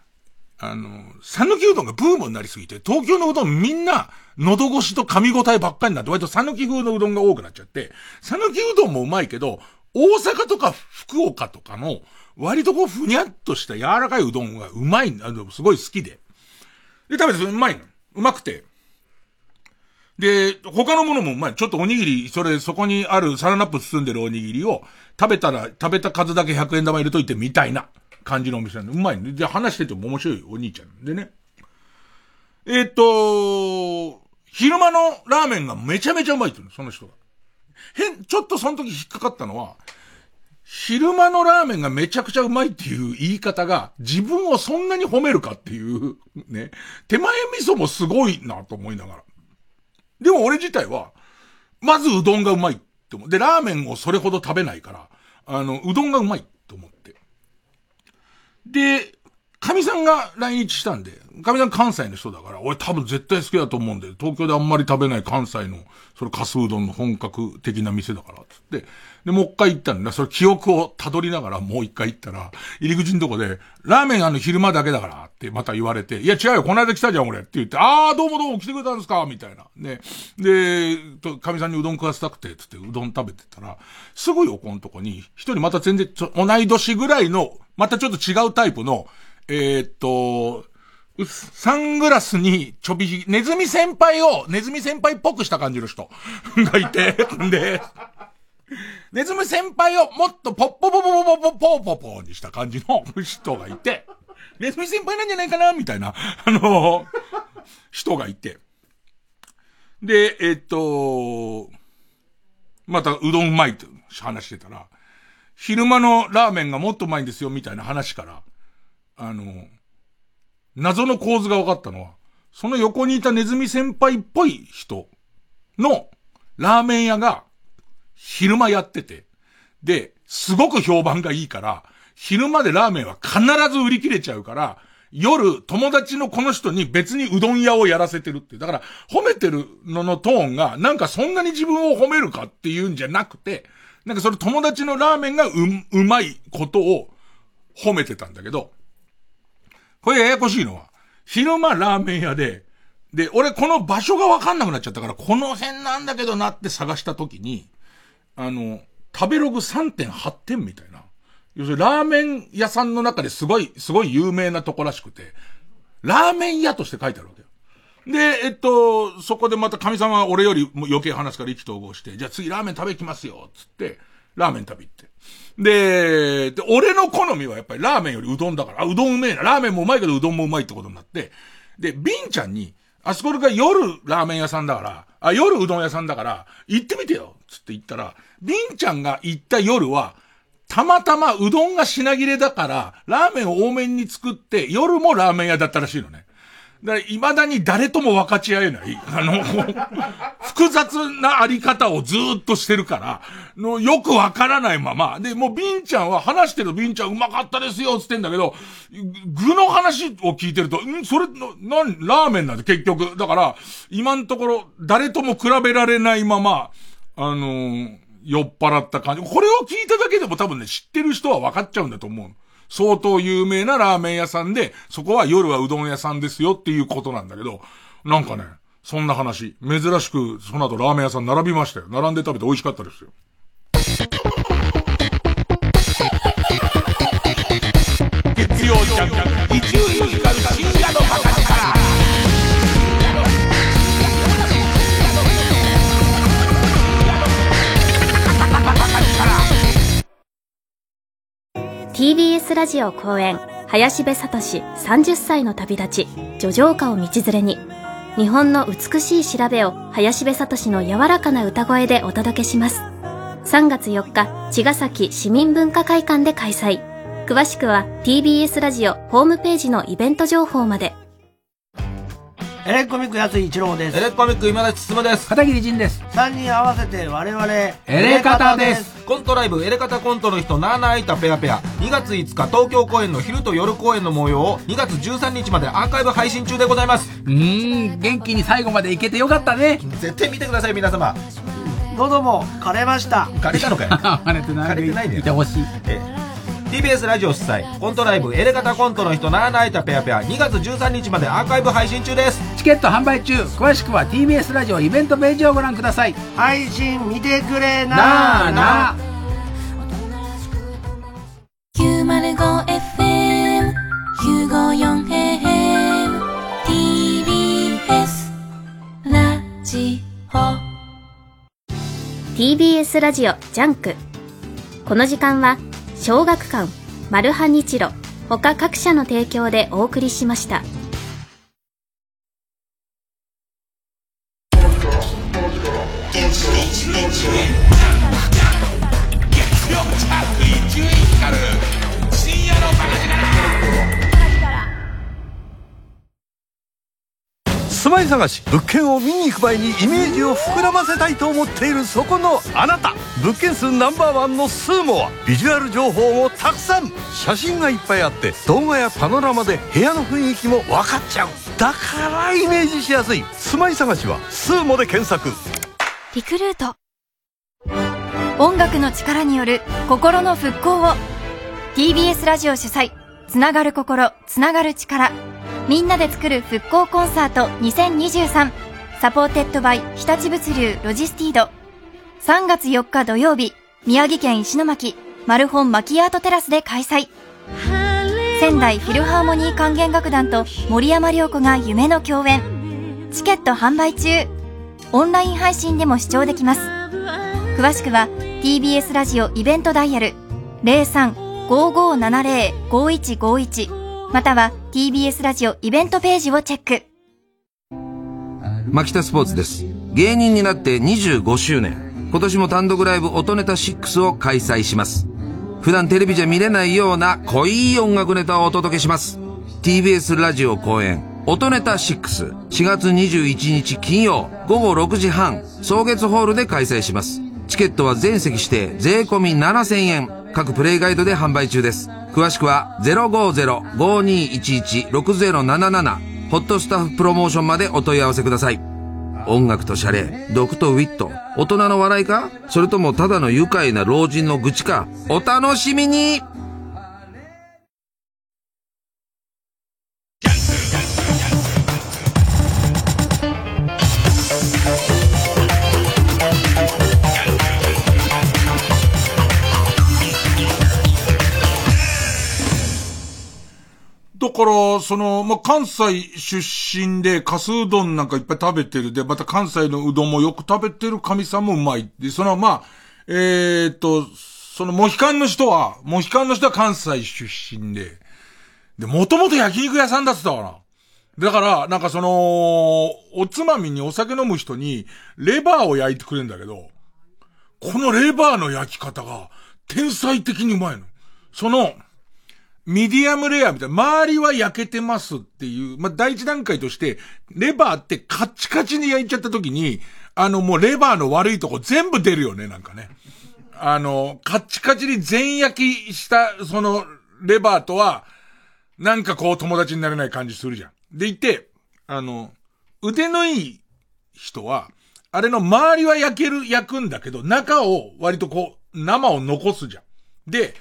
あの、讃岐うどんがブームになりすぎて、東京のうどんみんな、喉越しと噛み応えばっかりになって、割と讃岐風のうどんが多くなっちゃって、讃岐うどんもうまいけど、大阪とか福岡とかの、割とこう、ふにゃっとした柔らかいうどんがうまい、あの、すごい好きで。で、食べてうまいの。うまくて。で、他のものもうまい。ちょっとおにぎり、それ、そこにあるサラナップ包んでるおにぎりを、食べたら、食べた数だけ100円玉入れといてみたいな。感じのお店なんで、うまいね。で、話してても面白いお兄ちゃんでね。え、っと、昼間のラーメンがめちゃめちゃうまいって言うの、その人が。変、ちょっとその時引っかかったのは、昼間のラーメンがめちゃくちゃうまいっていう言い方が自分をそんなに褒めるかっていう、ね。手前味噌もすごいなと思いながら。でも俺自体は、まずうどんがうまいって思う。で、ラーメンをそれほど食べないから、あの、うどんがうまいと思って。で、神さんが来日したんで、神さん関西の人だから、俺多分絶対好きだと思うんで、東京であんまり食べない関西の、それカスうどんの本格的な店だから、つって。で、もう一回行ったんだ。それ記憶を辿りながらもう一回行ったら、入り口のとこで、ラーメンあの昼間だけだからってまた言われて、いや違うよ、この間来たじゃん俺って言って、あーどうもどうも来てくれたんですか？みたいな。ね。で、と、神さんにうどん食わせたくて、つってうどん食べてたら、すぐ横のとこに、一人また全然同い年ぐらいの、またちょっと違うタイプの、えー、っと、サングラスにちょびひ、ネズミ先輩を、ネズミ先輩っぽくした感じの人がいて、ん (laughs) で、ネズミ先輩をもっとポッポポポポポポポポポにした感じの人がいて、ネズミ先輩なんじゃないかなみたいな、あの人がいて。で、えっと、またうどんうまいって話してたら、昼間のラーメンがもっとうまいんですよ、みたいな話から、あの、謎の構図が分かったのは、その横にいたネズミ先輩っぽい人のラーメン屋が昼間やってて、で、すごく評判がいいから、昼間でラーメンは必ず売り切れちゃうから、夜、友達のこの人に別にうどん屋をやらせてるって。だから、褒めてるののトーンが、なんかそんなに自分を褒めるかっていうんじゃなくて、なんかそれ友達のラーメンがう、うまいことを褒めてたんだけど、これややこしいのは、昼間ラーメン屋で、で、俺この場所がわかんなくなっちゃったから、この辺なんだけどなって探した時に、あの、食べログ3.8点みたいな。要するにラーメン屋さんの中ですごい、すごい有名なとこらしくて、ラーメン屋として書いてあるわけよ。で、えっと、そこでまた神様は俺より余計話すから意気投合して、じゃあ次ラーメン食べ行きますよ、つって、ラーメン食べ行って。で、で、俺の好みはやっぱりラーメンよりうどんだから、あ、うどんうめえな。ラーメンもうまいけどうどんもうまいってことになって、で、ビンちゃんに、あそこが夜ラーメン屋さんだから、あ、夜うどん屋さんだから、行ってみてよつって言ったら、ビンちゃんが行った夜は、たまたまうどんが品切れだから、ラーメンを多めに作って、夜もラーメン屋だったらしいのね。だから、未だに誰とも分かち合えない、あの、複雑なあり方をずっとしてるから、のよくわからないまま、で、もうビンちゃんは話してるビンちゃんうまかったですよ、つってんだけど、具の話を聞いてると、んそれ、な、なん、ラーメンなんで結局。だから、今のところ、誰とも比べられないまま、あのー、酔っ払った感じ。これを聞いただけでも多分ね、知ってる人は分かっちゃうんだと思う。相当有名なラーメン屋さんで、そこは夜はうどん屋さんですよっていうことなんだけど、なんかね、そんな話、珍しくその後ラーメン屋さん並びましたよ。並んで食べて美味しかったですよ。月曜ジャン TBS ラジオ公演林部聡30歳の旅立ち叙情歌を道連れに。日本の美しい調べを林部聡の柔らかな歌声でお届けします。3月4日茅ヶ崎市民文化会館で開催。詳しくは TBS ラジオホームページのイベント情報まで。エレコミックやつ一郎です。エレコミック今田進です。片桐仁です。3人合わせて我々、エレカタです。コントライブエレカタコントの人ナーナーいたペアペア。2月5日東京公演の昼と夜公演の模様を2月13日までアーカイブ配信中でございます。うーん、元気に最後までいけてよかったね。絶対見てください皆様。喉も枯れました。枯れたのかよ。(laughs) 枯れてない。枯れてないね。いてほしい。え TBS ラジオ主催コントライブエレカタコントの人ナーナーいたペアペア2月13日までアーカイブ配信中です。チケット販売中詳しくは TBS ラジオイベントページをご覧ください。配信見てくれななあなあ 905FM954AM TBS ラジオ。TBS ラジオジャンク。この時間は小学館マルハニチロ他各社の提供でお送りしました。探し物件を見に行く前にイメージを膨らませたいと思っているそこのあなた。物件数ナンバーワンのスーモはビジュアル情報もたくさん。写真がいっぱいあって動画やパノラマで部屋の雰囲気も分かっちゃう。だからイメージしやすい。住まい探しはスーモで検索。リクルート。音楽の力による心の復興を。TBS ラジオ主催。つながる心つながる力。みんなで作る復興コンサート2023 supported by 日立物流ロジスティード。3月4日土曜日宮城県石巻マルホンマキアートテラスで開催。仙台フィルハーモニー管弦楽団と森山良子が夢の共演。チケット販売中。オンライン配信でも視聴できます。詳しくは TBS ラジオイベントダイヤル03-5570-5151または TBS ラジオイベントページをチェック。牧田スポーツです。芸人になって25周年。今年も単独ライブ音ネタ6を開催します。普段テレビじゃ見れないような濃い音楽ネタをお届けします。TBS ラジオ公演音ネタ64月21日金曜午後6時半草月ホールで開催します。チケットは全席指定税込7000円。各プレイガイドで販売中です。詳しくは050-5211-6077ホットスタッフプロモーションまでお問い合わせください。音楽とシャレ毒とウィット。大人の笑いか？それともただの愉快な老人の愚痴か？お楽しみに！だから、その、まあ、関西出身で、かすうどんなんかいっぱい食べてるで、また関西のうどんもよく食べてる神さんもうまい。で、その、まあ、えー、っと、その、モヒカンの人は、モヒカンの人は関西出身で、で、もともと焼肉屋さんだったから。だから、なんかその、おつまみにお酒飲む人に、レバーを焼いてくれるんだけど、このレバーの焼き方が、天才的にうまいの。その、ミディアムレアみたいな、周りは焼けてますっていう、まあ、第一段階として、レバーってカッチカチに焼いちゃった時に、あの、もうレバーの悪いとこ全部出るよね、なんかね。あの、カッチカチに全焼きした、その、レバーとは、なんかこう友達になれない感じするじゃん。でいて、あの、腕のいい人は、あれの周りは焼ける、焼くんだけど、中を割とこう、生を残すじゃん。で、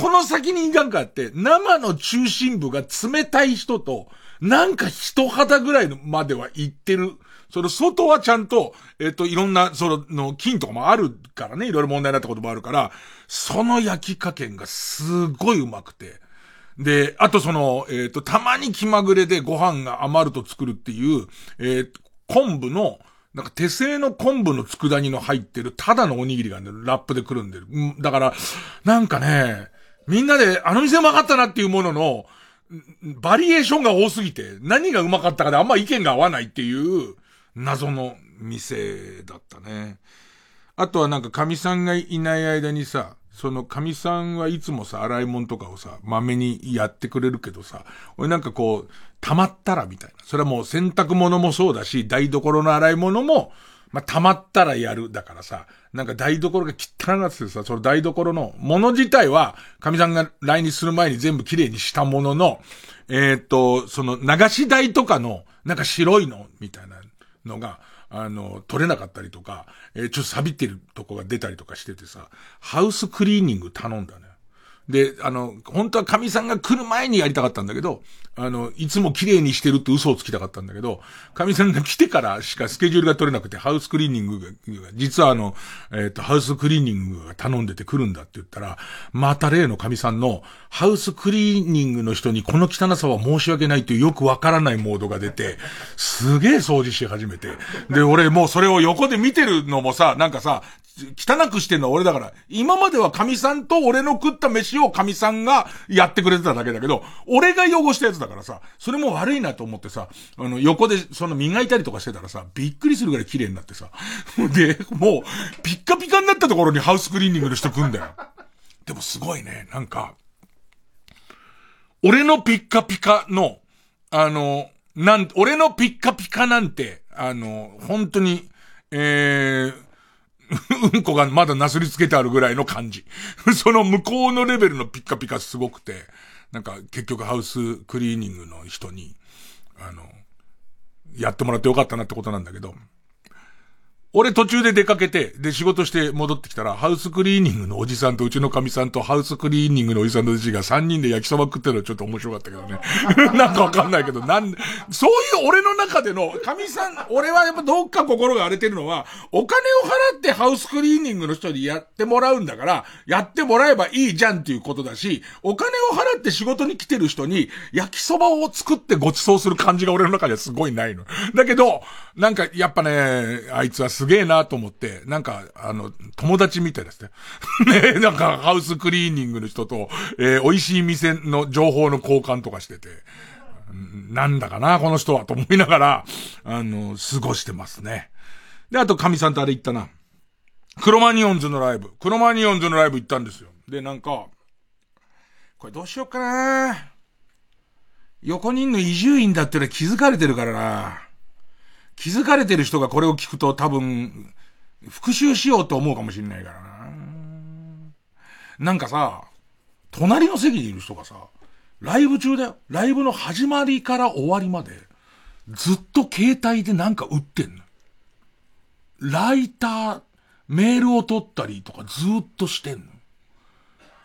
この先にいかんかって、生の中心部が冷たい人と、なんか人肌ぐらいまでは行ってる。その外はちゃんと、えっ、と、いろんな、その、の菌とかもあるからね、いろいろ問題になったこともあるから、その焼き加減がすごいうまくて。で、あとその、えっ、と、たまに気まぐれでご飯が余ると作るっていう、えー昆布の、なんか手製の昆布の佃煮の入ってるただのおにぎりがね、ラップでくるんでる。だから、なんかね、みんなであの店うまかったなっていうものの、バリエーションが多すぎて、何がうまかったかであんま意見が合わないっていう謎の店だったね。あとはなんか神さんがいない間にさ、その神さんはいつもさ、洗い物とかをさ、まめにやってくれるけどさ、俺なんかこう、溜まったらみたいな。それはもう洗濯物もそうだし、台所の洗い物も、まあ、溜まったらやる。だからさ、なんか台所が汚くなっててさ、その台所のもの自体は、神さんが来日する前に全部綺麗にしたものの、えー、っと、その流し台とかの、なんか白いの、みたいなのが、あの、取れなかったりとか、えー、ちょっと錆びてるとこが出たりとかしててさ、ハウスクリーニング頼んだね。で、あの、本当は神さんが来る前にやりたかったんだけど、あの、いつも綺麗にしてるって嘘をつきたかったんだけど、神さんが来てからしかスケジュールが取れなくて、ハウスクリーニングが、実はあの、えっ、ー、と、ハウスクリーニングが頼んでて来るんだって言ったら、また例の神さんの、ハウスクリーニングの人にこの汚さは申し訳ないというよくわからないモードが出て、すげえ掃除し始めて。で、俺もうそれを横で見てるのもさ、なんかさ、汚くしてんのは俺だから、今までは神さんと俺の食った飯を神さんがやってくれてただけだけど、俺が汚したやつだからさ、それも悪いなと思ってさ、あの、横でその磨いたりとかしてたらさ、びっくりするぐらい綺麗になってさ、(laughs) で、もう、ピッカピカになったところにハウスクリーニングの人来んだよ。でもすごいね、なんか、俺のピッカピカの、あの、なん、俺のピッカピカなんて、あの、本当に、えー、うんこがまだなすりつけてあるぐらいの感じ。(laughs) その向こうのレベルのピッカピカすごくて、なんか結局ハウスクリーニングの人に、あの、やってもらってよかったなってことなんだけど、俺途中で出かけて、で仕事して戻ってきたら、ハウスクリーニングのおじさんとうちの神さんとハウスクリーニングのおじさんのじが3人で焼きそば食ってるのちょっと面白かったけどね。(laughs) なんかわかんないけど、なん、そういう俺の中での神さん、俺はやっぱどっか心が荒れてるのは、お金を払ってハウスクリーニングの人にやってもらうんだから、やってもらえばいいじゃんっていうことだし、お金を払って仕事に来てる人に焼きそばを作ってご馳走する感じが俺の中ではすごいないの。だけど、なんかやっぱね、あいつはすげえなと思って、なんか、あの、友達みたいですね。(laughs) ね、なんか、ハウスクリーニングの人と、えー、美味しい店の情報の交換とかしてて、なんだかな、この人は、と思いながら、あの、過ごしてますね。で、あと、神さんとあれ行ったな。クロマニオンズのライブ。クロマニオンズのライブ行ったんですよ。で、なんか、これどうしようかな横にいんの移住院だってのは気づかれてるからな。気づかれてる人がこれを聞くと多分、復讐しようと思うかもしれないからな。なんかさ、隣の席にいる人がさ、ライブ中だよ。ライブの始まりから終わりまで、ずっと携帯でなんか打ってんの。ライター、メールを取ったりとかずっとしてんの。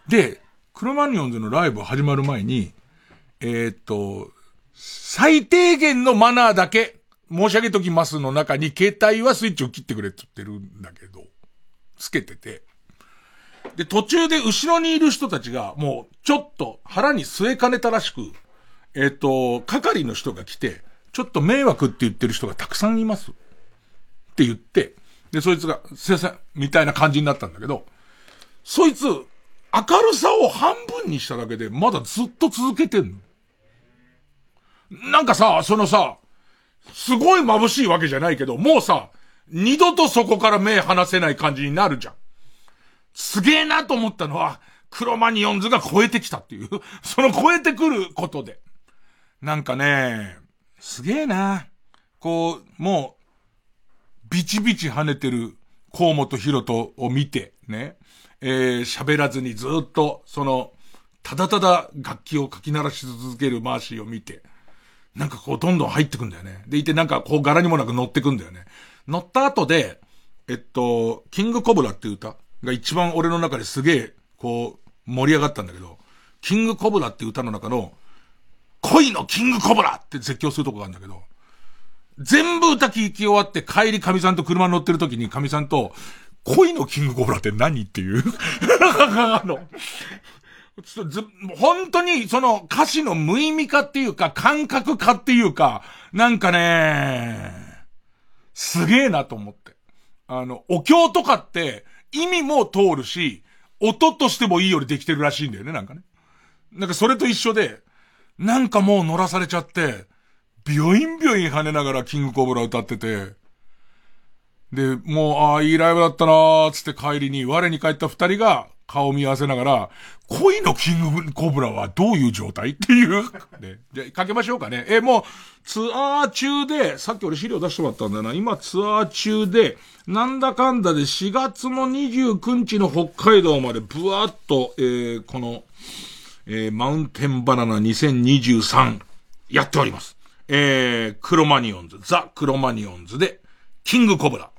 で、クロマニオンズのライブ始まる前に、えー、っと、最低限のマナーだけ申し上げときますの中に、携帯はスイッチを切ってくれって言ってるんだけど、つけてて。で、途中で後ろにいる人たちが、もう、ちょっと腹に据えかねたらしく、えっ、と、係の人が来て、ちょっと迷惑って言ってる人がたくさんいます。って言って、で、そいつが、すいません、みたいな感じになったんだけど、そいつ、明るさを半分にしただけで、まだずっと続けてんの。なんかさ、そのさ、すごい眩しいわけじゃないけど、もうさ、二度とそこから目離せない感じになるじゃん。すげえなと思ったのは、クロマニオンズが超えてきたっていう、その超えてくることで。なんかね、すげえな。こう、もう、ビチビチ跳ねてる河本博人を見て、ね。え、喋らずにずっと、その、ただただ楽器を書き鳴らし続けるマーシーを見て、なんかこうどんどん入ってくんだよね。でいてなんかこう柄にもなく乗ってくんだよね。乗った後で、えっと、キングコブラっていう歌が一番俺の中ですげえ、こう、盛り上がったんだけど、キングコブラっていう歌の中の、恋のキングコブラって絶叫するとこがあるんだけど、全部歌聞き終わって帰り神さんと車乗ってる時に神さんと、恋のキングコブラって何っていう、(laughs) ず、本当にその歌詞の無意味化っていうか、感覚化っていうか、なんかね、すげえなと思って。あの、お経とかって意味も通るし、音としてもいいよりできてるらしいんだよね、なんかね。なんかそれと一緒で、なんかもう乗らされちゃって、ビョインビョイン跳ねながらキングコブラ歌ってて、で、もう、ああ、いいライブだったなーつって帰りに、我に帰った二人が顔見合わせながら、恋のキングコブラはどういう状態っていう。ね。じゃかけましょうかね。え、もう、ツアー中で、さっき俺資料出してもらったんだな。今ツアー中で、なんだかんだで4月の29日の北海道までブワーっと、えー、この、えー、マウンテンバナナ2023やっております。えー、クロマニオンズ、ザ・クロマニオンズで、キングコブラ。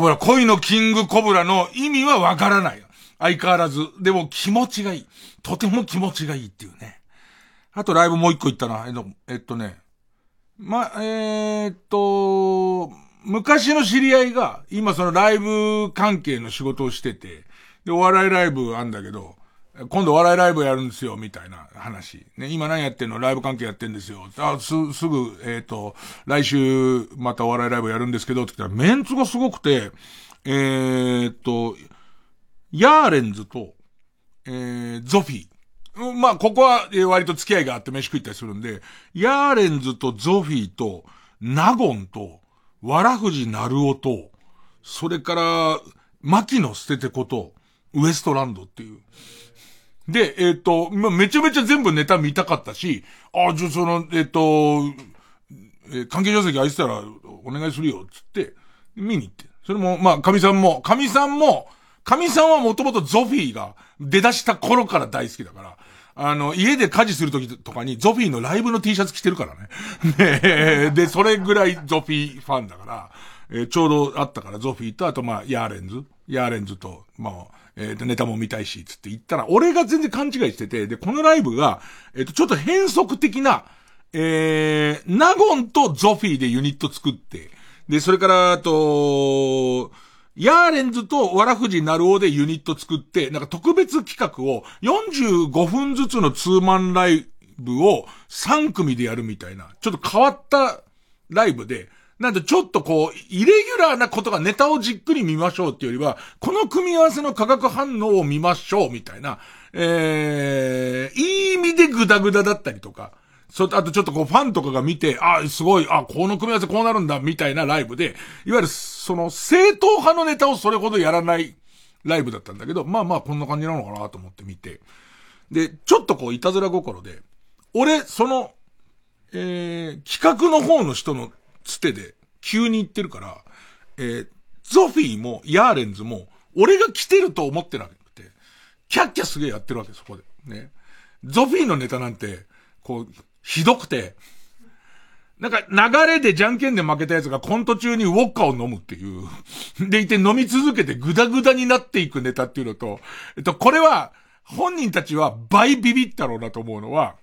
コブラ、恋のキングコブラの意味はわからない。相変わらず。でも気持ちがいい。とても気持ちがいいっていうね。あとライブもう一個行ったな。えっと、ね。ま、えー、っと、昔の知り合いが、今そのライブ関係の仕事をしてて、で、お笑いライブあんだけど、今度笑いライブやるんですよ、みたいな話。ね、今何やってんの？ライブ関係やってんですよ。あ、す、すぐ、えっ、ー、と、来週、またお笑いライブやるんですけど、って言ったら、メンツがすごくて、えー、っと、ヤーレンズと、えー、ゾフィー。まあ、ここは、え割と付き合いがあって飯食ったりするんで、ヤーレンズとゾフィーと、ナゴンと、わらふじなるおと、それから、牧野捨ててこと、ウエストランドっていう。で、えっ、ー、と、まあ、めちゃめちゃ全部ネタ見たかったし、あ、じゃその、えっ、ー、と、えー、関係者席空いてたらお願いするよ、つって、見に行って。それも、まあ、神さんも、神さんも、神さんはもともとゾフィーが出だした頃から大好きだから、あの、家で家事するときとかにゾフィーのライブの T シャツ着てるからね。(laughs) で、で、それぐらいゾフィーファンだから、えー、ちょうどあったからゾフィーと、あとまあ、ヤーレンズ。ヤーレンズと、まあ、えっ、ー、と、ネタも見たいし、つって言ったら、俺が全然勘違いしてて、で、このライブが、えっ、ー、と、ちょっと変則的な、えー、ナゴンとゾフィーでユニット作って、で、それから、あと、ヤーレンズとわらふじなるおでユニット作って、なんか特別企画を45分ずつのツーマンライブを3組でやるみたいな、ちょっと変わったライブで、なんでちょっとこう、イレギュラーなことがネタをじっくり見ましょうっていうよりは、この組み合わせの化学反応を見ましょうみたいな、えー、いい意味でグダグダだったりとか、そ、あとちょっとこうファンとかが見て、あ、すごい、あ、この組み合わせこうなるんだ、みたいなライブで、いわゆるその正統派のネタをそれほどやらないライブだったんだけど、まあまあこんな感じなのかなと思って見て。で、ちょっとこういたずら心で、俺、その、えー、企画の方の人のつてで急に言ってるから、えー、ゾフィーもヤーレンズも、俺が来てると思ってなくて、キャッキャすげえやってるわけ、そこで。ね。ゾフィーのネタなんて、こう、ひどくて、なんか流れでじゃんけんで負けたやつがコント中にウォッカを飲むっていう。でいて飲み続けてグダグダになっていくネタっていうのと、えっと、これは、本人たちは倍ビビったろうなと思うのは、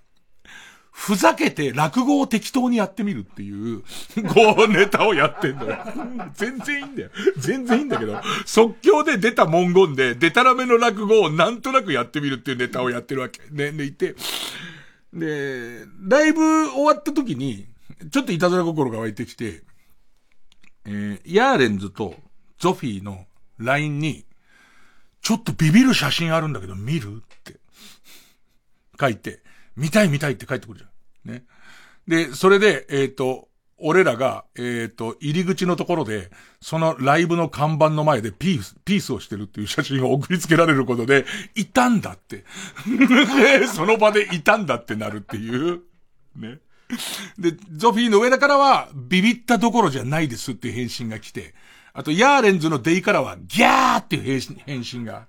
ふざけて落語を適当にやってみるっていう、(laughs) こうネタをやってんのよ。全然いいんだよ。全然いいんだけど、即興で出た文言で、デタラメの落語をなんとなくやってみるっていうネタをやってるわけ。ね、でいて、で、ライブ終わった時に、ちょっといたずら心が湧いてきて、えー、ヤーレンズとゾフィーの LINE に、ちょっとビビる写真あるんだけど見るって書いて、見たい見たいって書いてくるじゃん。ね。で、それで、えっ、ー、と、俺らが、えっ、ー、と、入り口のところで、そのライブの看板の前でピース、ピースをしてるっていう写真を送りつけられることで、いたんだって。(laughs) その場でいたんだってなるっていう。ね。で、ゾフィーの上田からは、ビビったどころじゃないですっていう返信が来て、あと、ヤーレンズのデイからは、ギャーっていう返信が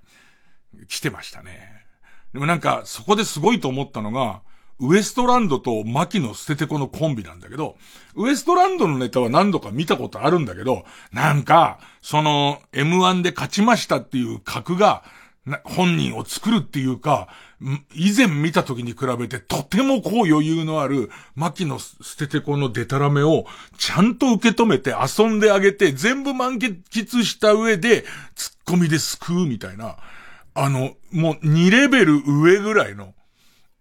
来てましたね。でもなんか、そこですごいと思ったのが、ウエストランドとマキの捨ててこのコンビなんだけど、ウエストランドのネタは何度か見たことあるんだけど、なんか、その、M1 で勝ちましたっていう格が、本人を作るっていうか、以前見た時に比べてとてもこう余裕のある、牧野捨ててこのデタラメをちゃんと受け止めて遊んであげて全部満喫した上でツッコミで救うみたいな、あの、もう2レベル上ぐらいの、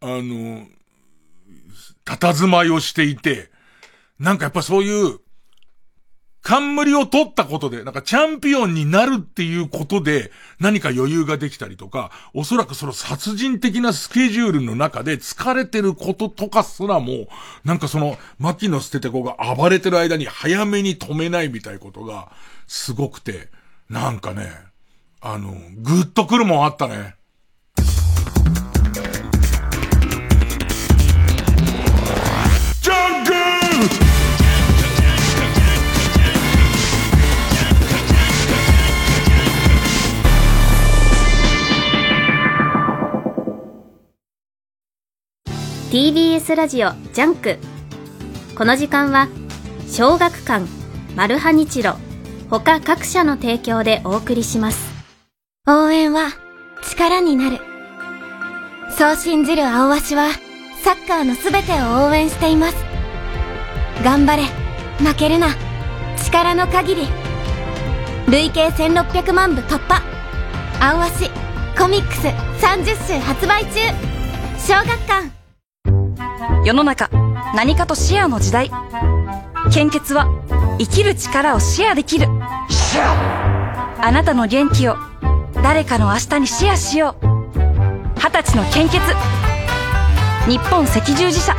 あの、佇まいをしていて、なんかやっぱそういう、冠を取ったことで、なんかチャンピオンになるっていうことで何か余裕ができたりとか、おそらくその殺人的なスケジュールの中で疲れてることとかすらも、なんかその、牧野捨てて子が暴れてる間に早めに止めないみたいことが、すごくて、なんかね、あの、ぐっとくるもんあったね。TBS ラジオジャンクこの時間は小学館マルハニチロ他各社の提供でお送りします応援は力になる。そう信じる青足はサッカーのすべてを応援しています。頑張れ、負けるな、力の限り。累計1600万部突破。青足コミックス30週発売中。小学館。世の中、何かとシェアの時代。献血は生きる力をシェアできる。あなたの元気を誰かの明日にシェアしよう。二十歳の献血。日本赤十字社。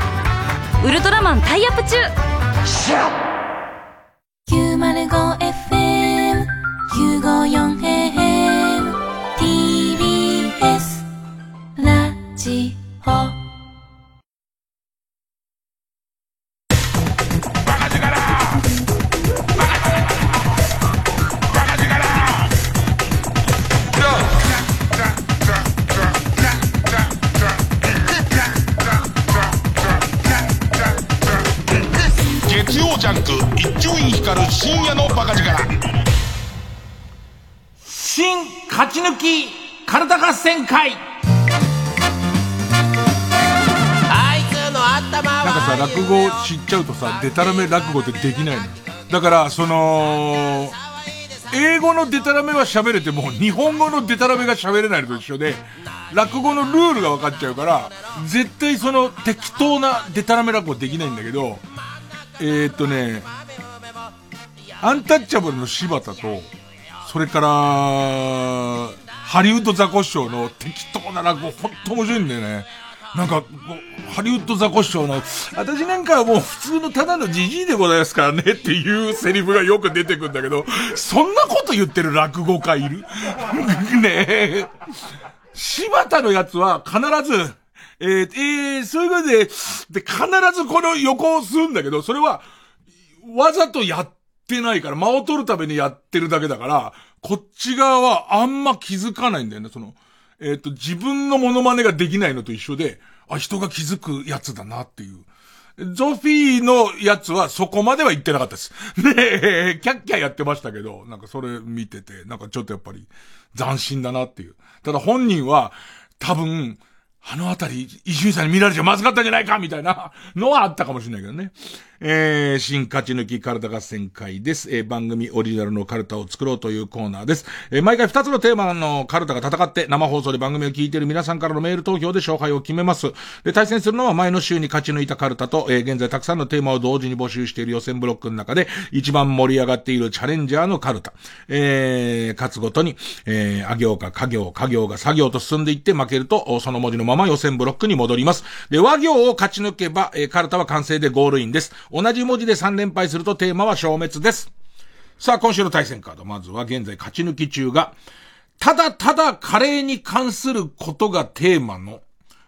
ウルトラマンタイアップ中。905FM954AM TBS ラジオ。深夜のバカ力。新勝ち抜き体合戦会。なんかさ落語知っちゃうとさデタラメ落語ってできないの。だからその英語のデタラメは喋れても日本語のデタラメが喋れないのと一緒で落語のルールが分かっちゃうから絶対その適当なデタラメ落語できないんだけどえー、っとねアンタッチャブルの柴田と、それから、ハリウッドザコシショウの適当な落語、ほんと面白いんだよね。なんか、ハリウッドザコシショウの、私なんかはもう普通のただのジジイでございますからねっていうセリフがよく出てくるんだけど、そんなこと言ってる落語家いる？(laughs) ねえ。柴田のやつは必ず、えー、えー、そういうことで、で、必ずこの横をするんだけど、それは、わざとやってないから、間を取るためにやってるだけだから、こっち側はあんま気づかないんだよね、その、えっ、と、自分のモノマネができないのと一緒で、あ、人が気づくやつだなっていう。ゾフィーのやつはそこまでは言ってなかったです。(laughs) で、キャッキャやってましたけど、なんかそれ見てて、なんかちょっとやっぱり斬新だなっていう。ただ本人は多分、あのあたり、伊集院さんに見られちゃまずかったんじゃないかみたいなのはあったかもしれないけどね。えー、新勝ち抜きカルタ合戦会です。えー、番組オリジナルのカルタを作ろうというコーナーです。えー、毎回2つのテーマのカルタが戦って生放送で番組を聞いている皆さんからのメール投票で勝敗を決めます。で、対戦するのは前の週に勝ち抜いたカルタと、えー、現在たくさんのテーマを同時に募集している予選ブロックの中で一番盛り上がっているチャレンジャーのカルタ。えー、勝つごとに、えー、あ行か家行、家行が作業と進んでいって負けると、その文字のまま予選ブロックに戻ります。で、和行を勝ち抜けば、えー、カルタは完成でゴールインです。同じ文字で3連敗するとテーマは消滅です。さあ、今週の対戦カード。まずは現在勝ち抜き中が、ただただカレーに関することがテーマの、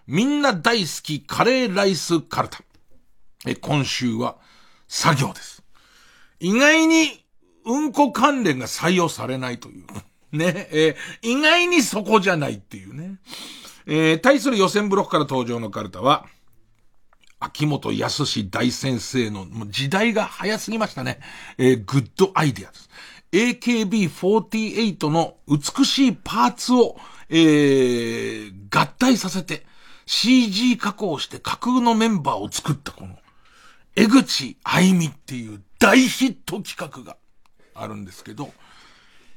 みんな大好きカレーライスカルタ。え、今週は作業です。意外に、うんこ関連が採用されないという。ね、えー、意外にそこじゃないっていうね。えー、対する予選ブロックから登場のカルタは、秋元康大先生の、もう時代が早すぎましたね。えー、グッドアイディアです。AKB48 の美しいパーツを、えー、合体させて CG 加工して架空のメンバーを作ったこの、江口愛美っていう大ヒット企画があるんですけど、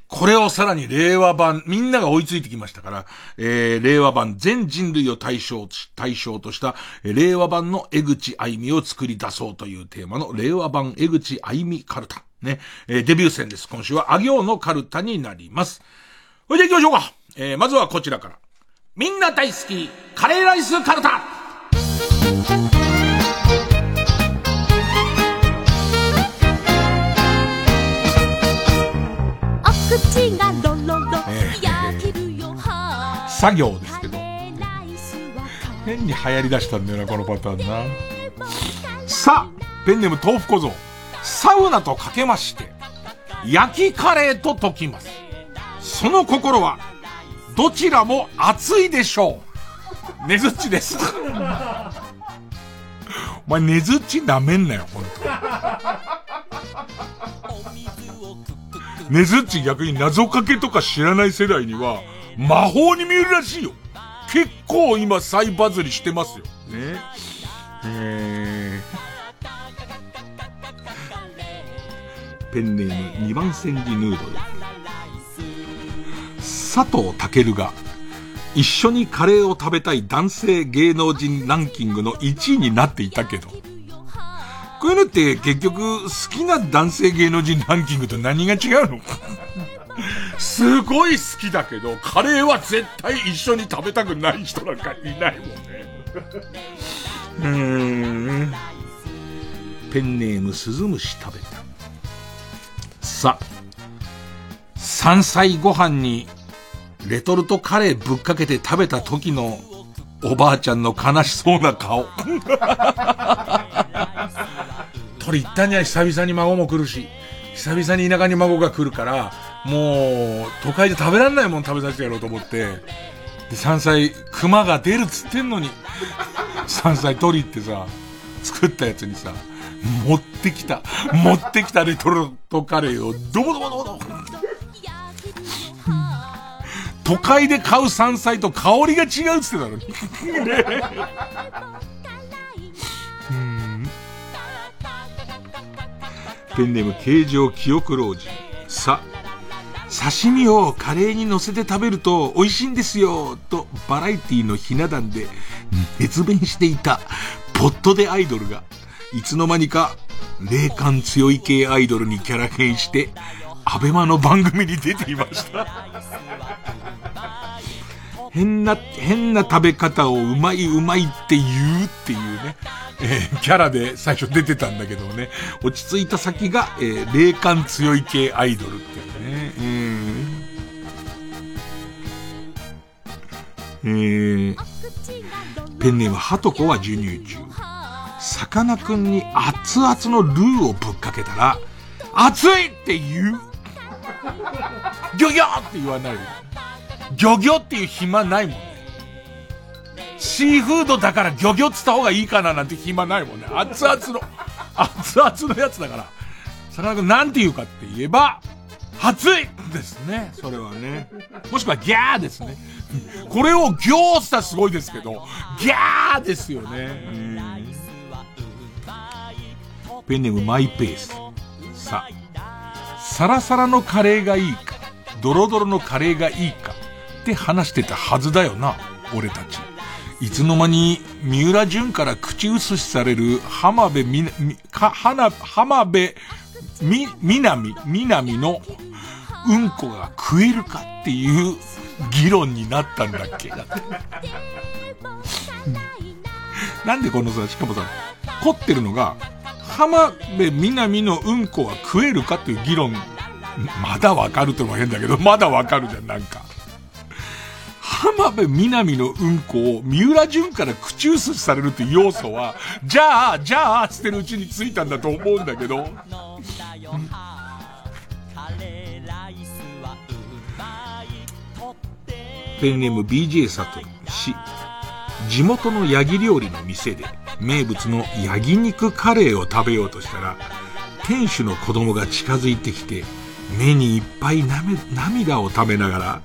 これをさらに令和版、みんなが追いついてきましたから、えー、令和版全人類を対象、対象とした、え、令和版の江口愛美を作り出そうというテーマの令和版江口愛美カルタ。ね、えー、デビュー戦です。今週はあ行のカルタになります。それで行きましょうか。えー、まずはこちらから。みんな大好き、カレーライスカルタ口がロロロ、焼けるよ作業ですけど。変に流行り出したんだよなこのパターンな。さあペンネーム豆腐小僧。サウナとかけまして焼きカレーと解きます。その心はどちらも熱いでしょう。ねずっちです。お前ねずっち舐めんなよ本当。ねずっち逆に謎かけとか知らない世代には、魔法に見えるらしいよ。結構今再バズりしてますよ。ね。えー、ペンネーム2番煎じヌードル。佐藤健が一緒にカレーを食べたい男性芸能人ランキングの1位になっていたけど、こういうのって結局好きな男性芸能人ランキングと何が違うの？(laughs) すごい好きだけど、カレーは絶対一緒に食べたくない人なんかいないもんね。うーん。ペンネームスズムシ食べた。さ、山菜ご飯にレトルトカレーぶっかけて食べた時のおばあちゃんの悲しそうな顔。(laughs) 取り行ったんじゃない久々に孫も来るし。久々に田舎に孫が来るから、もう、都会で食べられないもん食べさせてやろうと思って、で、山菜、熊が出るっつってんのに、山菜取りってさ、作ったやつにさ、持ってきた、持ってきたレトルトカレーを、どぼどぼどぼど都会で買う山菜と香りが違うっつってたのに。ペンネーム形状記憶老人。さ、刺身をカレーにのせて食べると美味しいんですよとバラエティーのひな壇で熱弁していたポットでアイドルがいつの間にか霊感強い系アイドルにキャラ変して、アベマの番組に出ていました。変な、変な食べ方をうまいうまいって言うっていうね、えー、キャラで最初出てたんだけどね、落ち着いた先が、えー、霊感強い系アイドルっていうね、うん。えー、ペンネームハトコは授乳中。さかなクンに熱々のルーをぶっかけたら、熱いって言うギョギョって言わない。ギョギョっていう暇ないもんね。シーフードだからギョギョっつった方がいいかななんて暇ないもんね。熱々の、熱々のやつだから。さかなクンなんて言うかって言えば、熱いですね。それはね。もしくはギャーですね。これをギョーしたらすごいですけど、ギャーですよね。ペンネームマイペース。さあ、サラサラのカレーがいいか、ドロドロのカレーがいいかって話してたはずだよな、俺たち。いつの間に三浦淳から口移しされる浜辺みな、み、か、浜辺み、みなみ、みなみのうんこが食えるかっていう議論になったんだっけなんでこのさ、しかもさ、凝ってるのが、浜辺美波のうんこは食えるかっていう議論、まだわかるってのも変だけど、まだわかるじゃん、なんか。浜辺美波のうんこを三浦淳から口移しされるって要素は、じゃあ、じゃあ、つってるうちについたんだと思うんだけど、ペンネーム BJ 佐藤氏。地元のヤギ料理の店で名物のヤギ肉カレーを食べようとしたら、店主の子供が近づいてきて、目にいっぱい涙を食べながら、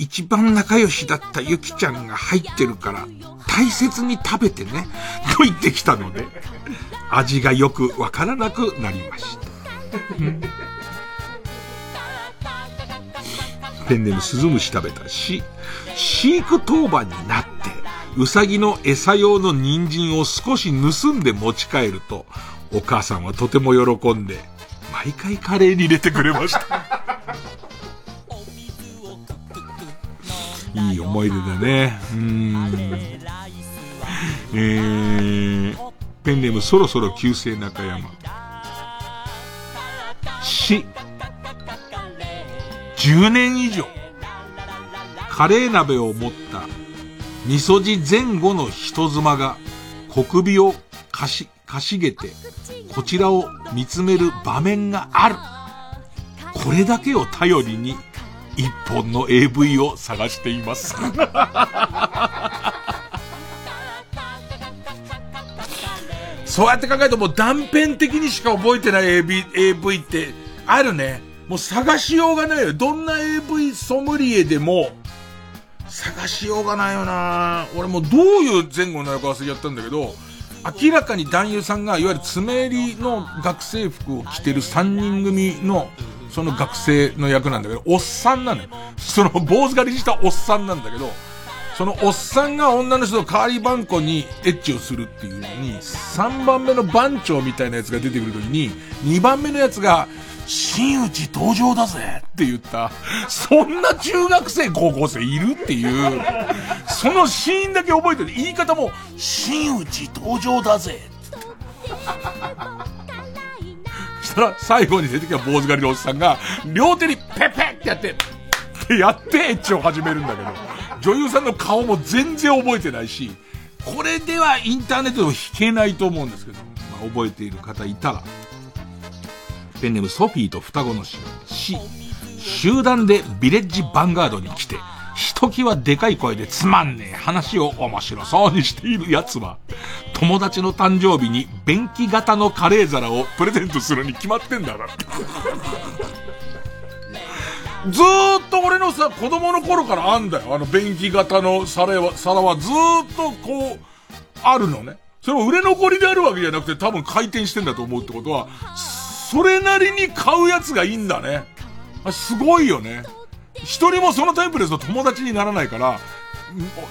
一番仲良しだったゆきちゃんが入ってるから、大切に食べてね、と言ってきたので、味がよくわからなくなりました。ペンネームスズムシ食べたし、飼育当番になって、うさぎの餌用の人参を少し盗んで持ち帰ると、お母さんはとても喜んで、毎回カレーに入れてくれました。いい思い出だね。うん。えー、ペンネームそろそろ旧姓中山。し、10年以上、カレー鍋を持った味噌汁前後の人妻が小首をかし、かしげて、こちらを見つめる場面がある。これだけを頼りに、一本の AV を探しています。(laughs) そうやって考えるともう断片的にしか覚えてない AV, AV ってあるね。もう探しようがないよ。どんな AV ソムリエでも、探しようがないよな俺もうどういう前後の役忘れちゃったんだけど、明らかに男優さんが、いわゆる爪襟の学生服を着てる3人組の、その学生の役なんだけど、おっさんなのよ。その坊主狩りしたおっさんなんだけど、そのおっさんが女の人と代わり番号にエッチをするっていうのに、3番目の番長みたいなやつが出てくるときに、2番目のやつが、真打ち登場だぜって言った。そんな中学生、高校生いるっていう、そのシーンだけ覚えてる。言い方も、真打ち登場だぜしたら、最後に出てきた坊主狩りのおっさんが、両手にペペッってやって、ってやってエッチを始めるんだけど、女優さんの顔も全然覚えてないし、これではインターネットでも弾けないと思うんですけど、まあ、覚えている方いたら、ペンネームソフィーと双子の死。死。集団でビレッジヴァンガードに来て、ひときわでかい声でつまんねえ話を面白そうにしている奴は、友達の誕生日に便器型のカレー皿をプレゼントするに決まってんだから。(laughs) ずーっと俺のさ、子供の頃からあんだよ。あの便器型の皿は、皿はずーっとこう、あるのね。それを売れ残りであるわけじゃなくて多分回転してんだと思うってことは、それなりに買うやつがいいんだね。すごいよね。一人もそのタイプですと友達にならないから、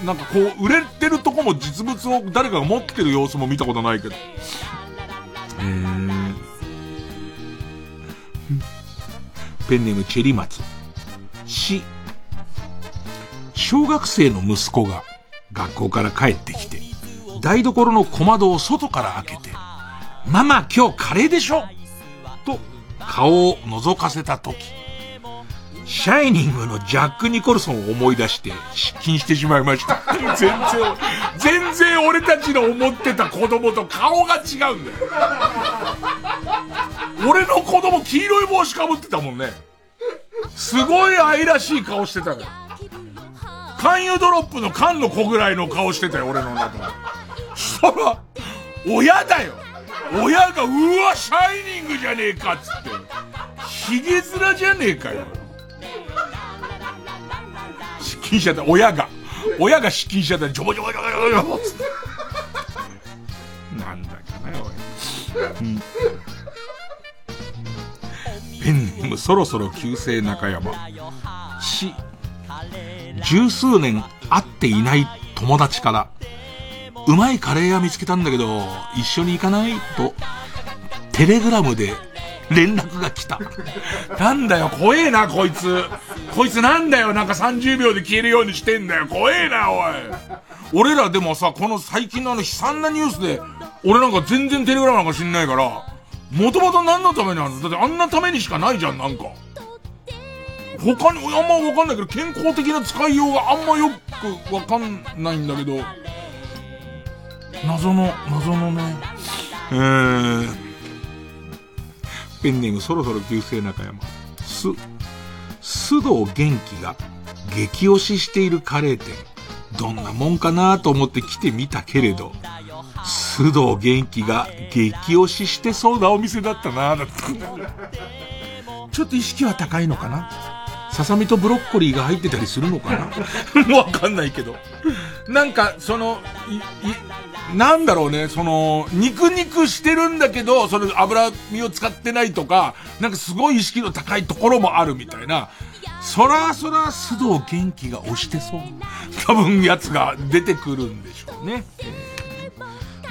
なんかこう、売れてるとこも実物を誰かが持ってる様子も見たことないけど。えー、ペンネームチェリマツ。し、小学生の息子が学校から帰ってきて、台所の小窓を外から開けて、ママ今日カレーでしょと顔を覗かせた時、シャイニングのジャック・ニコルソンを思い出して失禁してしまいました。全然、全然俺たちの思ってた子供と顔が違うんだよ。俺の子供黄色い帽子かぶってたもんね。すごい愛らしい顔してたから。勧誘ドロップの缶の子ぐらいの顔してたよ、俺の中で。そら、親だよ。親が、うわ、シャイニングじゃねえかっつって。ヒゲ面じゃねえかよ。失禁しちゃった、親が。親が失禁しちゃった、ジョボジョボジョボジョボつって。なんだかな、おい。ペンネームそろそろ旧姓中山。し、十数年会っていない友達から、うまいカレー屋見つけたんだけど、一緒に行かない？と、テレグラムで連絡が来た。なんだよ、怖えな、こいつ。こいつなんだよ、なんか30秒で消えるようにしてんだよ。怖えな、おい。俺らでもさ、この最近のあの悲惨なニュースで、俺なんか全然テレグラムなんか知んないから、もともと何のためにあるの？だってあんなためにしかないじゃん、なんか。他に、あんまわかんないけど、健康的な使いようがあんまよくわかんないんだけど、謎の、謎のね、えー、ペンネームそろそろ旧姓中山。す、須藤元気が激推ししているカレー店。どんなもんかなと思って来てみたけれど、須藤元気が激推ししてそうなお店だったなだったちょっと意識は高いのかな？ささみとブロッコリーが入ってたりするのかなわかんないけど。なんか、その、い、い、なんだろうね、その、肉肉してるんだけど、その油身を使ってないとか、なんかすごい意識の高いところもあるみたいな。そらそら須藤元気が押してそう。多分やつが出てくるんでしょうね。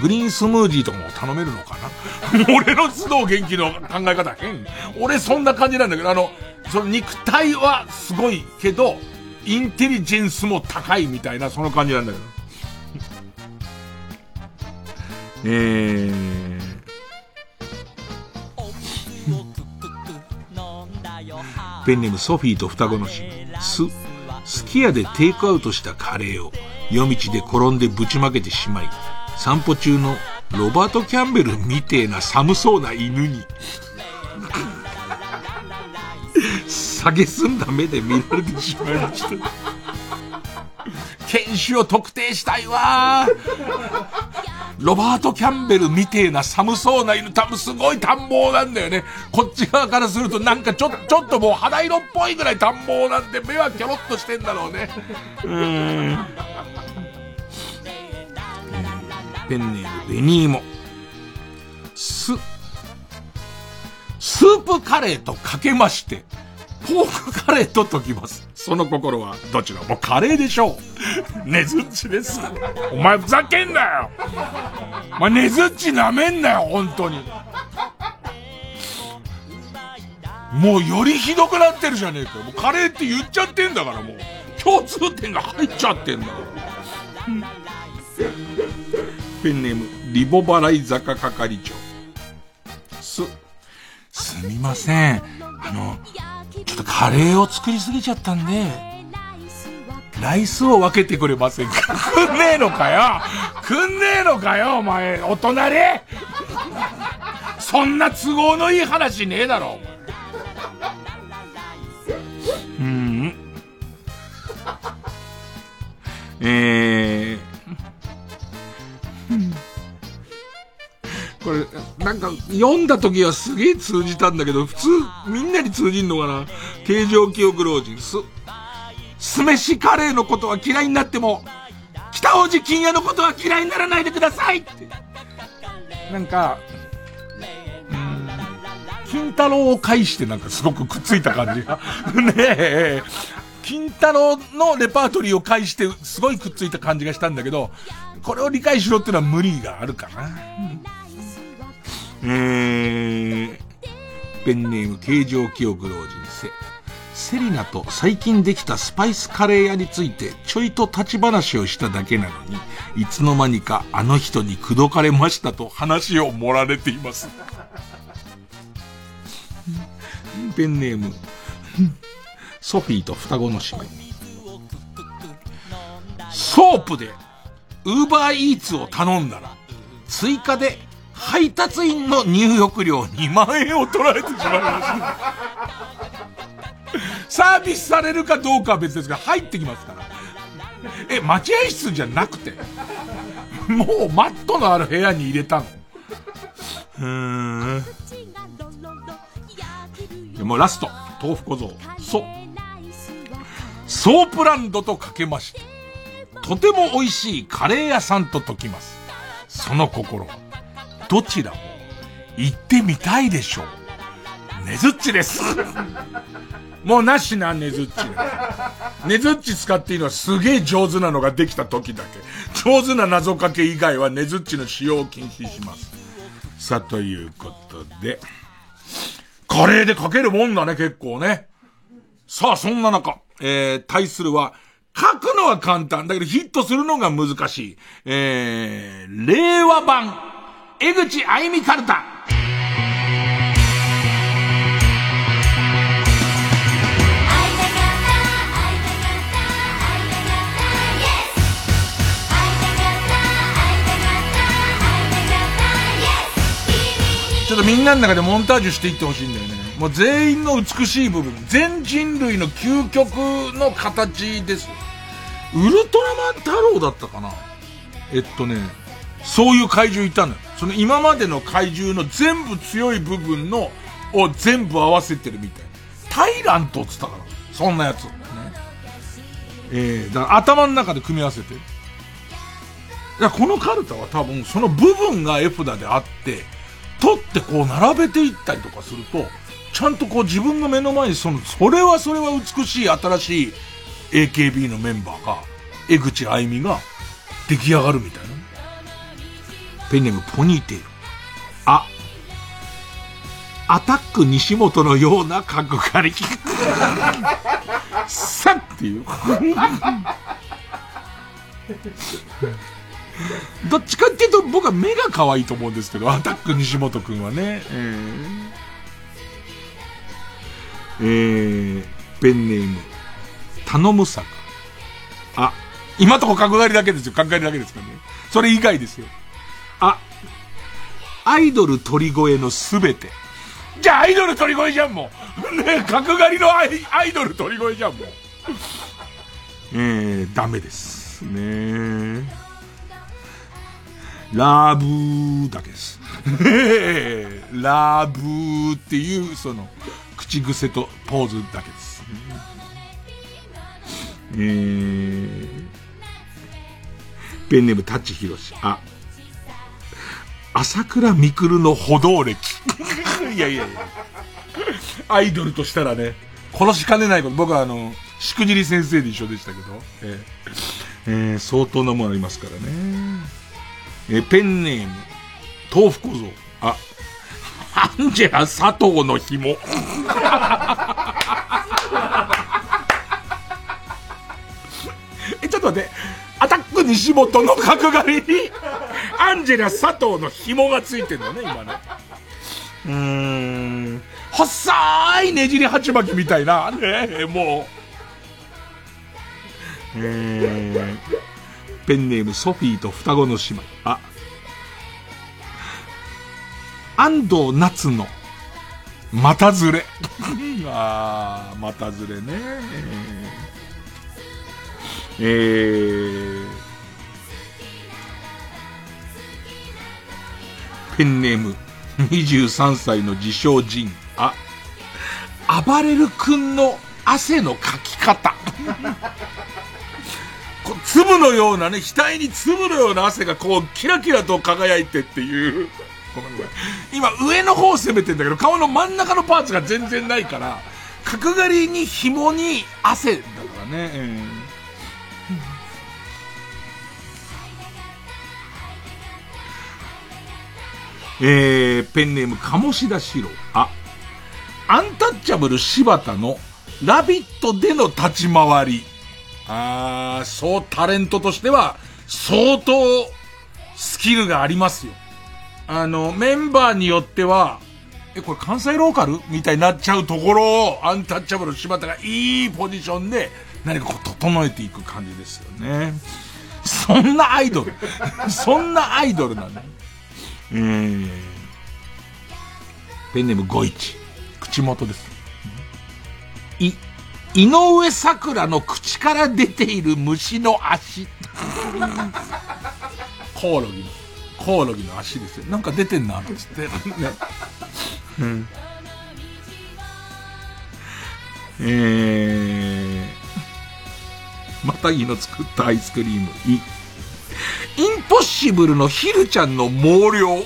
グリーンスムージーとかも頼めるのかな俺の須藤元気の考え方変。俺そんな感じなんだけど、あの、その肉体はすごいけど、インテリジェンスも高いみたいな、その感じなんだけど。えー、ペンネームソフィーと双子の死。す、すき家でテイクアウトしたカレーを夜道で転んでぶちまけてしまい、散歩中のロバート・キャンベルみてえな寒そうな犬に (laughs) 下げすんだ目で見られてしまいました。犬種を特定したいわロバート・キャンベルみてえな寒そうな犬、多分すごい短毛なんだよね。こっち側からするとなんかちょ、ちょっともう肌色っぽいぐらい短毛なんで、目はキョロッとしてんだろうね。うん。ペンネーム、ベニーモ。す、スープカレーとかけまして、ポークカレーと解きます。その心はどちらもカレーでしょう。(laughs) ねずっちです。お前ふざけんなよ (laughs) お前ねずっち舐めんなよ、本当に。もうよりひどくなってるじゃねえか。もうカレーって言っちゃってんだからもう。共通点が入っちゃってんだから。(laughs) ペンネーム、リボ払い坂係長。す、すみません。あの、ちょっとカレーを作りすぎちゃったんで、ライスを分けてくれませんか？くんねえのかよ？くんねえのかよお前、お隣？そんな都合のいい話ねえだろ。うん。えー、これ、なんか、読んだ時はすげえ通じたんだけど、普通、みんなに通じんのかな？形状記憶老人。す、酢飯カレーのことは嫌いになっても、北王子金屋のことは嫌いにならないでくださいって。なんか、金太郎を介してなんかすごくくっついた感じが。(laughs) ねえ。金太郎のレパートリーを介してすごいくっついた感じがしたんだけど、これを理解しろっていうのは無理があるかな。ええー、ペンネーム形状記憶老人せ。セリナと最近できたスパイスカレー屋についてちょいと立ち話をしただけなのに、いつの間にかあの人に口説かれましたと話を盛られています。(laughs) ペンネーム、ソフィーと双子の姉妹。ソープで、ウーバーイーツを頼んだら、追加で配達員の入浴料2万円を取られてしまいました。サービスされるかどうかは別ですが、入ってきますから。え、待合室じゃなくて、もうマットのある部屋に入れたの？うーん。でもラスト、豆腐小僧。そう。ソープランドとかけまして、とても美味しいカレー屋さんと解きます。その心は。どちらも行ってみたいでしょう。ねずっちです。もうなしな、ねずっち。ねずっち使っていいのはすげえ上手なのができた時だけ。上手な謎かけ以外はねずっちの使用を禁止します。さあ、ということで。カレーでかけるもんだね、結構ね。さあ、そんな中、えー、対するは、書くのは簡単だけどヒットするのが難しい。えー、令和版、江口愛美カルタ。ちょっとみんなの中でモンタージュしていってほしいんだよね。もう全員の美しい部分、全人類の究極の形です。ウルトラマン太郎だったかなえっとね、そういう怪獣いたのよ。その今までの怪獣の全部強い部分の、を全部合わせてるみたい。タイラントっつったから。そんなやつ。ね。えー、だから頭の中で組み合わせて。いや、このカルタは多分その部分が絵札であって、取ってこう並べていったりとかすると、ちゃんとこう自分の目の前にその、それはそれは美しい新しい AKB のメンバーが、江口愛美が出来上がるみたいな。ペンネームポニーテール。あ、アタック西本のような角刈り。(laughs) さっていう。(laughs) どっちかっていうと僕は目が可愛いと思うんですけど、アタック西本くんはね。えー、えー、ペンネーム、頼むさか。あ、今とこ角刈りだけですよ。角刈りだけですからね。それ以外ですよ。あ、アイドル鳥越のすべて。じゃあアイドル鳥越じゃんもう。ね角刈りのアイアイドル鳥越じゃんもう。えー、ダメです。ねラブーだけです。ラブーっていう、その、口癖とポーズだけです。えー、ペンネームタッチヒロシ。あ、朝倉未来の歩道歴。(laughs) いやいやいや。アイドルとしたらね、殺しかねないこと。僕はあの、しくじり先生で一緒でしたけど、えー、えー、相当なものありますからね。えー、ペンネーム、豆腐小僧。あ、アンジェラ佐藤の紐。(laughs) え、ちょっと待って。西本の角刈りに、アンジェラ佐藤の紐がついてるのね、今ね。うーん。細いねじり鉢巻きみたいな、ねもう。えー、ペンネームソフィーと双子の姉妹。あ、安藤夏の、またずれ。(laughs) あー、またずれね。えー、ペンネーム、23歳の自称人。あ、暴れる君の汗のかき方。(laughs) こう粒のようなね、額に粒のような汗がこう、キラキラと輝いてっていう。ごめんごめん。今、上の方を攻めてんだけど、顔の真ん中のパーツが全然ないから、角刈りに紐に汗だからね。うんえー、ペンネーム、鴨志田四郎。あ、アンタッチャブル柴田のラビットでの立ち回り。あー、そうタレントとしては相当スキルがありますよ。あの、メンバーによっては、え、これ関西ローカル？みたいになっちゃうところを、アンタッチャブル柴田がいいポジションで、何かこう整えていく感じですよね。そんなアイドル。そんなアイドルなんだ。えー、ペンネーム五一。口元です。い、井上桜の口から出ている虫の足。コオロギの、コオロギの足ですよ。なんか出てんな、つって。ね。うん。えー、またぎの作ったアイスクリーム。い、インポッシブルのヒルちゃんの毛量。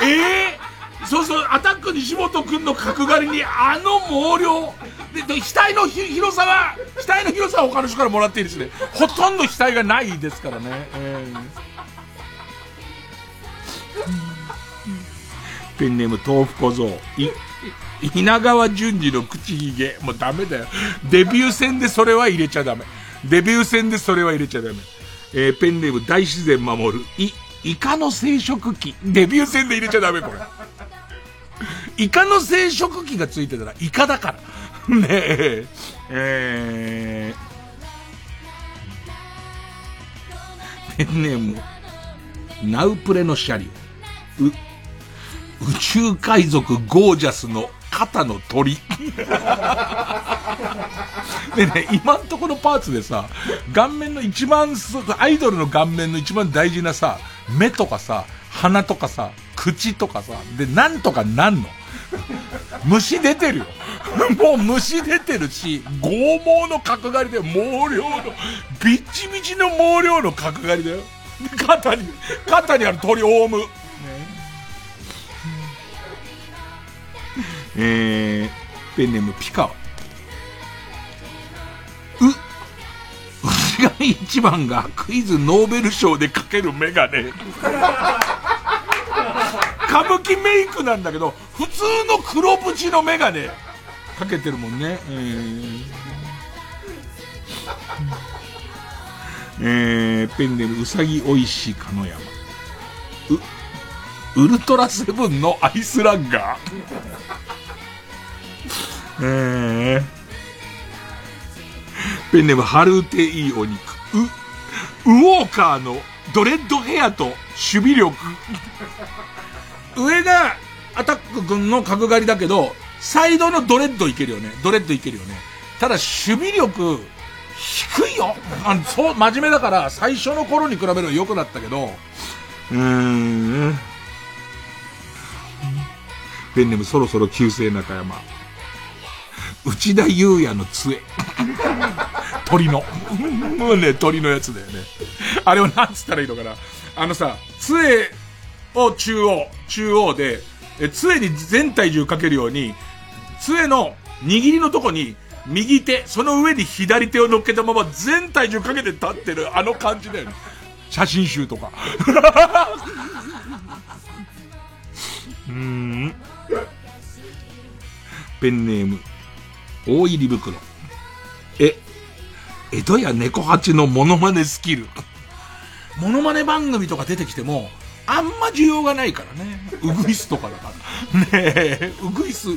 え (laughs) えー、そうそう、アタック西本くんの角刈りにあの毛量。で、で額の広さは、額の広さは他の人からもらっていいですね。ほとんど額がないですからね。えー、ペンネーム豆腐小僧。い、稲川淳二の口ひげ。もうダメだよ。デビュー戦でそれは入れちゃダメ。デビュー戦でそれは入れちゃダメ。えー、ペンネーム大自然守る。い、イカの生殖器。デビュー戦で入れちゃダメ、これ。イカの生殖器がついてたらイカだから。(laughs) ねえ。えー、ペンネーム、ナウプレのシャリオ。う、宇宙海賊ゴージャスの肩の鳥。でね、今んところパーツでさ、顔面の一番、アイドルの顔面の一番大事なさ、目とかさ、鼻とかさ、口とかさ、で、なんとかなんの。虫出てるよ。もう虫出てるし、剛毛の角刈りで毛量の、ビッチビチの毛量の角刈りだよ。肩に、肩にある鳥オウム。えー、ペンネームピカワ。牛が一番がクイズノーベル賞でかけるメガネ。歌舞伎メイクなんだけど、普通の黒縁のメガネかけてるもんね。えー、えー、ペンネームうさぎおいしいかの山。う、ウルトラセブンのアイスランガー。えー、ペンネームハルーテいいお肉。う、ウォーカーのドレッドヘアと守備力。上がアタック君の角刈りだけど、サイドのドレッドいけるよね。ドレッドいけるよね。ただ守備力、低いよ。あの、そう、真面目だから、最初の頃に比べると良くなったけど、うーん。ペンネームそろそろ旧姓中山。内田祐也の杖。鳥の。もうね、鳥のやつだよね。あれをなんつったらいいのかな。あのさ、杖を中央、中央で、え、杖に全体重かけるように、杖の握りのとこに、右手、その上に左手を乗っけたまま全体重かけて立ってるあの感じだよね。写真集とか。(laughs) うん。ペンネーム、大入り袋。え、江戸や猫八のモノマネスキル。モノマネ番組とか出てきても、あんま需要がないからね。ウグイスとかだから。ねえ、ウグイス、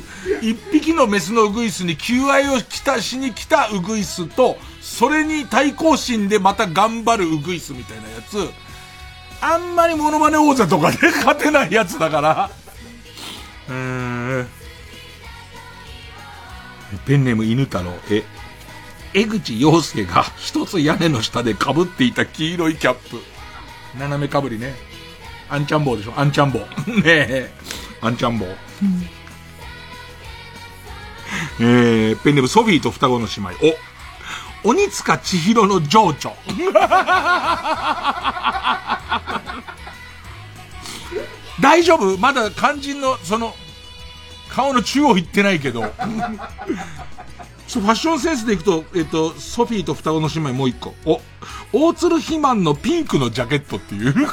一匹のメスのウグイスに求愛をきたしに来たウグイスと、それに対抗心でまた頑張るウグイスみたいなやつ、あんまりモノマネ王座とかで (laughs) 勝てないやつだから。うーん。ペンネーム犬太郎、え、江口洋介が一つ屋根の下で被っていた黄色いキャップ。斜めかぶりね。アンチャンボウでしょアンチャンボウ。(laughs) ねえ。アンチャンボウ。えー、ペンネームソフィーと双子の姉妹。お、鬼塚千尋の情緒。(laughs) 大丈夫？まだ肝心の、その、顔の中央行ってないけど。ファッションセンスでいくと、えっと、ソフィーと双子の姉妹もう一個。お、大鶴肥満のピンクのジャケットっていう。(laughs)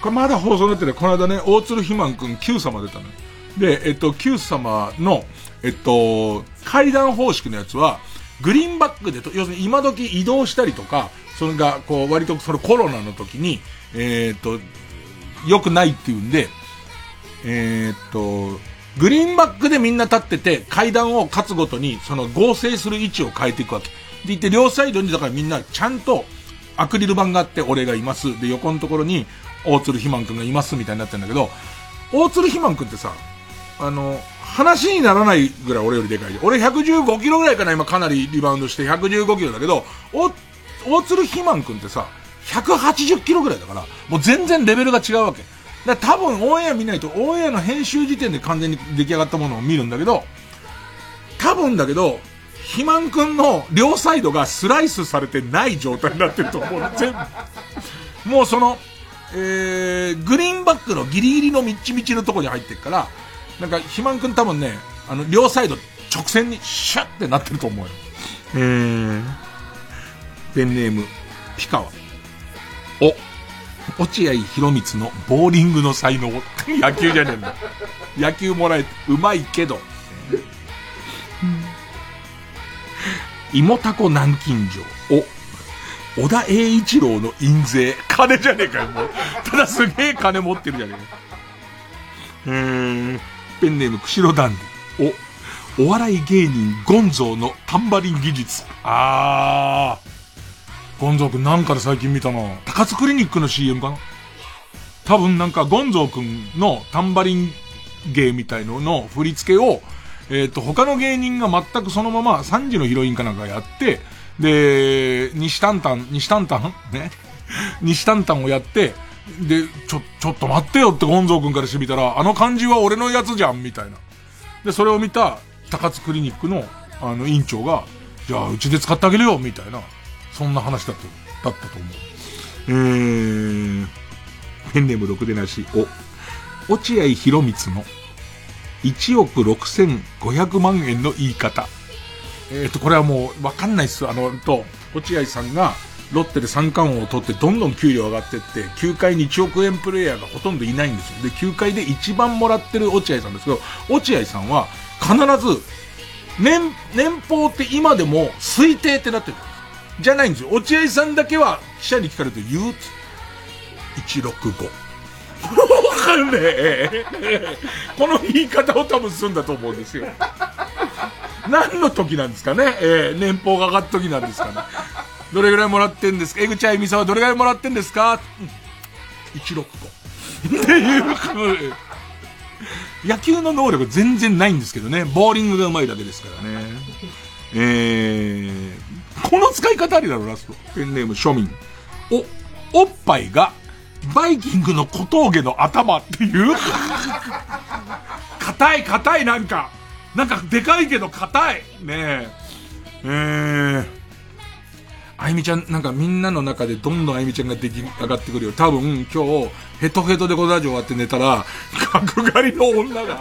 これまだ放送になってない。この間ね、大鶴ひまんくん Q 様出たのよ。で、えっと、Q 様の、えっと、階段方式のやつは、グリーンバックでと、要するに今時移動したりとか、それが、こう、割とそのコロナの時に、えー、っと、良くないっていうんで、えー、っと、グリーンバックでみんな立ってて、階段を勝つごとに、その合成する位置を変えていくわけ。で言って、両サイドに、だからみんなちゃんと、アクリル板があって、俺がいます。で、横のところに、大鶴ひまんくんがいますみたいになってるんだけど、大鶴ひまんくんってさ、あの、話にならないぐらい俺よりでかいで。俺115キロぐらいかな、今かなりリバウンドして115キロだけど、大鶴ひまんくんってさ、180キロぐらいだから、もう全然レベルが違うわけ。だ多分オンエア見ないと、オンエアの編集時点で完全に出来上がったものを見るんだけど、多分だけど、肥満くんの両サイドがスライスされてない状態になってると思う。(laughs) 全部。もうその、えー、グリーンバックのギリギリのみちみちのとこに入ってるから、なんか、肥満くん多分ね、あの、両サイド直線にシュッってなってると思うよ。えー、ペンネーム、ピカワ。お、落合博光のボーリングの才能。野球じゃねえんだ。野球もらえて、うまいけど。芋タコ南京錠。お、小田栄一郎の印税。金じゃねえかよ、もう。ただすげえ金持ってるじゃねえか。えー、ペンネーム、釧路ダンディ。お、お笑い芸人ゴンゾーのタンバリン技術。あー。ゴンゾーくんなんかで最近見たな。高津クリニックの CM かな？多分なんかゴンゾーくんのタンバリン芸みたいのの振り付けを、えっ、ー、と、他の芸人が全くそのまま3時のヒロインかなんかやって、で、西タンタン、西タンタン？ね？西タンタンをやって、で、ちょ、ちょっと待ってよってゴンゾーくんからしてみたら、あの感じは俺のやつじゃん、みたいな。で、それを見た高津クリニックの、あの、院長が、じゃあ、うちで使ってあげるよ、みたいな。そんな話だった、だったと思う。えー、ペンネームろくでなし、お、落合博光の1億6500万円の言い方。えっ、ー、と、これはもうわかんないっす。あの、と、落合さんがロッテで三冠王を取ってどんどん給料上がってって、球界に1億円プレイヤーがほとんどいないんですよ。で、球界で一番もらってる落合さんですけど、落合さんは必ず、年、年俸って今でも推定ってなってる。じゃないんですよ。落合さんだけは記者に聞かれると言う165。わかんねえ。この言い方を多分するんだと思うんですよ。何の時なんですかねえー、年俸が上がった時なんですかね。どれぐらいもらってんですか江口あゆみさんはどれぐらいもらってんですか、うん、?165。っていう野球の能力全然ないんですけどね。ボーリングが上手いだけですからね。えー、この使い方ありだろ、ラスト。ペンネーム庶民。お、おっぱいがバイキングの小峠の頭っていう硬い硬いなんか。なんかでかいけど硬い。ねえ。えー。あゆみちゃん、なんかみんなの中でどんどんあゆみちゃんが出来上がってくるよ。多分今日、ヘトヘトでごラジオ終わって寝たら、角刈りの女が、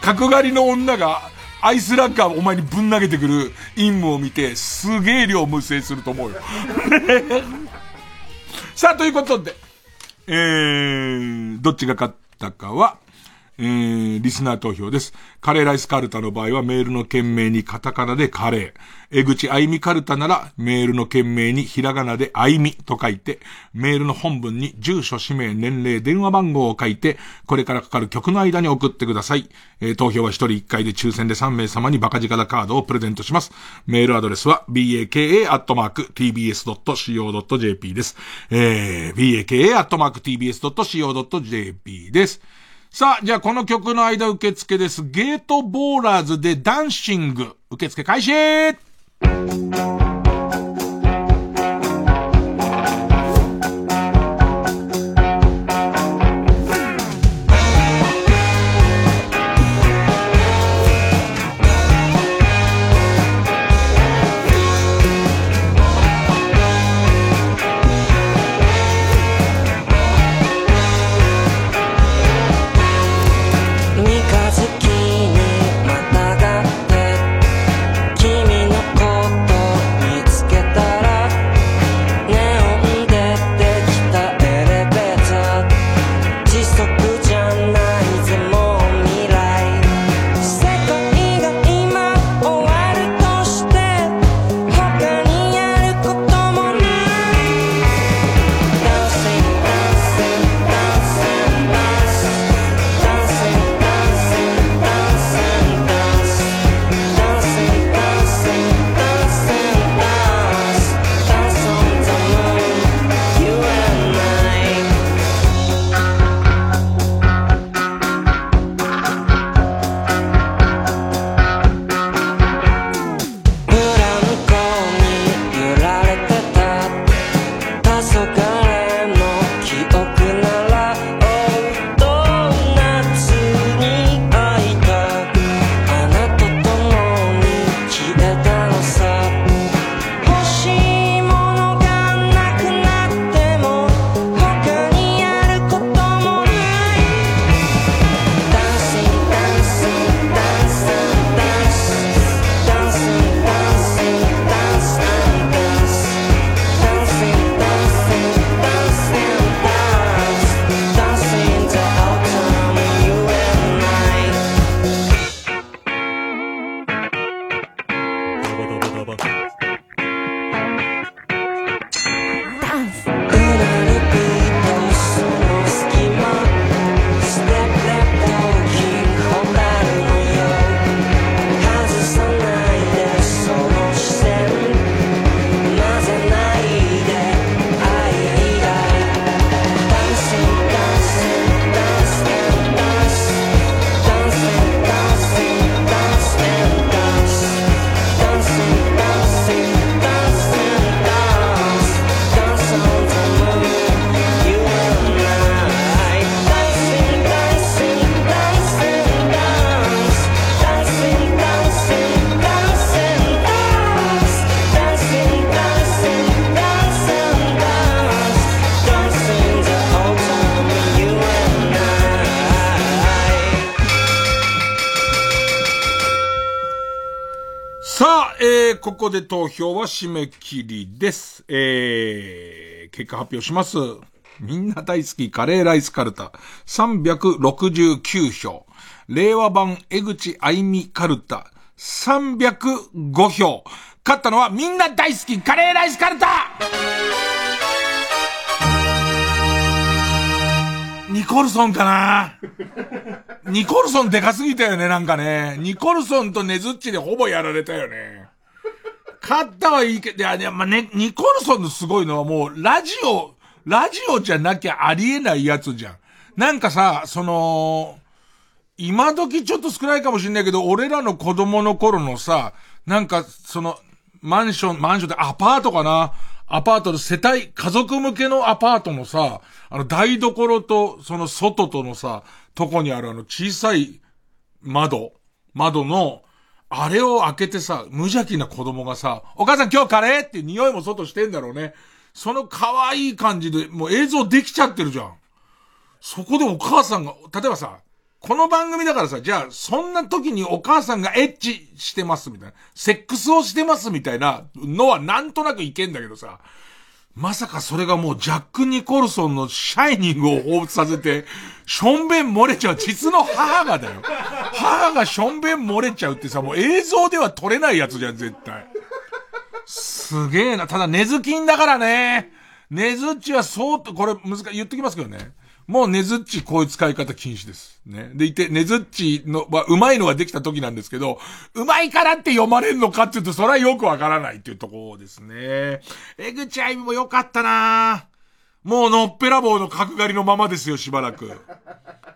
角刈りの女が、アイスラッカーお前にぶん投げてくる陰夢を見て、すげえ量無制すると思うよ。(laughs) さあ、ということで、えー、どっちが勝ったかは、えー、リスナー投票です。カレーライスカルタの場合はメールの件名にカタカナでカレー。江口あいみカルタならメールの件名にひらがなであいみと書いて、メールの本文に住所、氏名、年齢、電話番号を書いて、これからかかる曲の間に送ってください。えー、投票は一人一回で抽選で3名様にバカ力カードをプレゼントします。メールアドレスは baka.tbs.co.jp です。えー、baka.tbs.co.jp です。さあ、じゃあこの曲の間受付です。ゲートボーラーズでダンシング。受付開始「ここで投票は締め切りです。えー、結果発表します。みんな大好きカレーライスカルタ、369票。令和版江口愛美カルタ、305票。勝ったのはみんな大好きカレーライスカルタニコルソンかなニコルソンでかすぎたよね、なんかね。ニコルソンとネズッチでほぼやられたよね。勝ったはいいけど、いや、いやまあ、ね、ニコルソンのすごいのはもう、ラジオ、ラジオじゃなきゃありえないやつじゃん。なんかさ、その、今時ちょっと少ないかもしれないけど、俺らの子供の頃のさ、なんか、その、マンション、マンションでアパートかな？アパートの世帯、家族向けのアパートのさ、あの台所とその外とのさ、とこにあるあの小さい窓、窓の、あれを開けてさ、無邪気な子供がさ、お母さん今日カレー？っていう匂いも外してんだろうね。その可愛い感じで、もう映像できちゃってるじゃん。そこでお母さんが、例えばさ、この番組だからさ、じゃあ、そんな時にお母さんがエッチしてますみたいな、セックスをしてますみたいなのはなんとなくいけんだけどさ、まさかそれがもうジャック・ニコルソンのシャイニングを彷彿させて、しょんべん漏れちゃう。実の母がだよ。母がしょんべん漏れちゃうってさ、もう映像では撮れないやつじゃん、絶対。すげえな。ただ、根付きんだからね。根づっちはそうと、これ難しい、言っときますけどね。もう根づっちこういう使い方禁止です。ね。でいて、根づっちの、は、うまいのができた時なんですけど、うまいからって読まれるのかっていうと、それはよくわからないっていうところですね。江口愛美も良かったなもうのっぺらぼうの角刈りのままですよ、しばらく。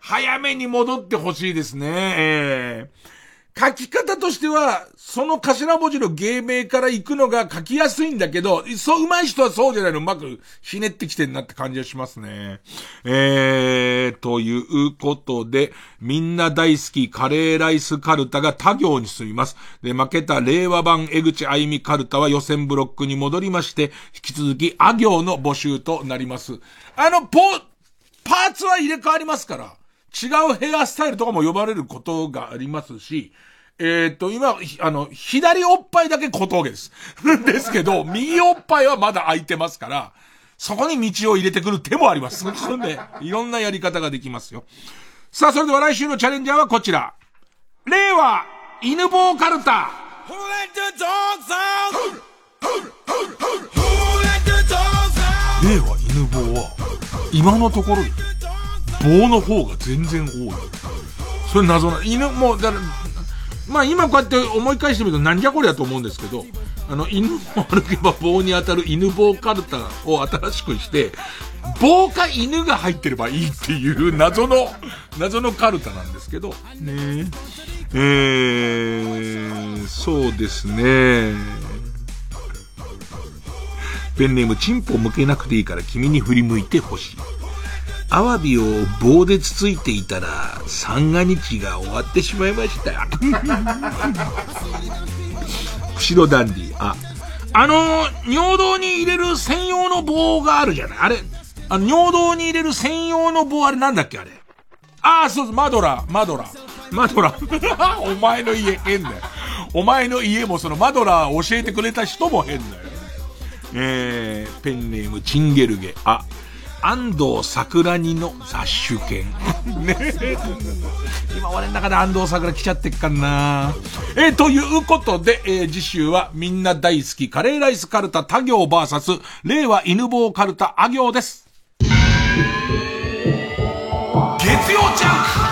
早めに戻ってほしいですね。えー書き方としては、その頭文字の芸名から行くのが書きやすいんだけど、そう、上手い人はそうじゃないの、うまくひねってきてんなって感じがしますね。えー、ということで、みんな大好きカレーライスカルタが他行に進みます。で、負けた令和版江口愛美カルタは予選ブロックに戻りまして、引き続きあ行の募集となります。あの、ポ、パーツは入れ替わりますから。違うヘアスタイルとかも呼ばれることがありますし、えっ、と、今、ひあの、左おっぱいだけ小峠です。(laughs) ですけど、右おっぱいはまだ空いてますから、そこに道を入れてくる手もあります。そんで、いろんなやり方ができますよ。さあ、それでは来週のチャレンジャーはこちら。令和、犬棒カルタ。令和犬棒は、今のところ、棒の方が全然多い。それ謎な、犬、もう、だから、まあ今こうやって思い返してみると何じゃこりゃと思うんですけど、あの、犬も歩けば棒に当たる犬棒カルタを新しくして、棒か犬が入ってればいいっていう謎の、謎のカルタなんですけど、ねえー、そうですね。ペンネーム、チンポ向けなくていいから君に振り向いてほしい。アワビを棒でつついていたら、三が日が終わってしまいました。(laughs) 釧路ダンディ。あ、あの、尿道に入れる専用の棒があるじゃないあれ、あ、尿道に入れる専用の棒あれなんだっけあれ。ああ、そうそう、マドラ、マドラ。マドラ。(laughs) お前の家変だよ。お前の家もそのマドラー教えてくれた人も変だよ。えー、ペンネームチンゲルゲ。あ、安藤桜にの雑種犬。(laughs) ねえ。今俺の中で安藤桜来ちゃってっかなえー、ということで、えー、次週はみんな大好きカレーライスカルタ他行 VS 令和犬坊カルタあ行です。月曜ジャンク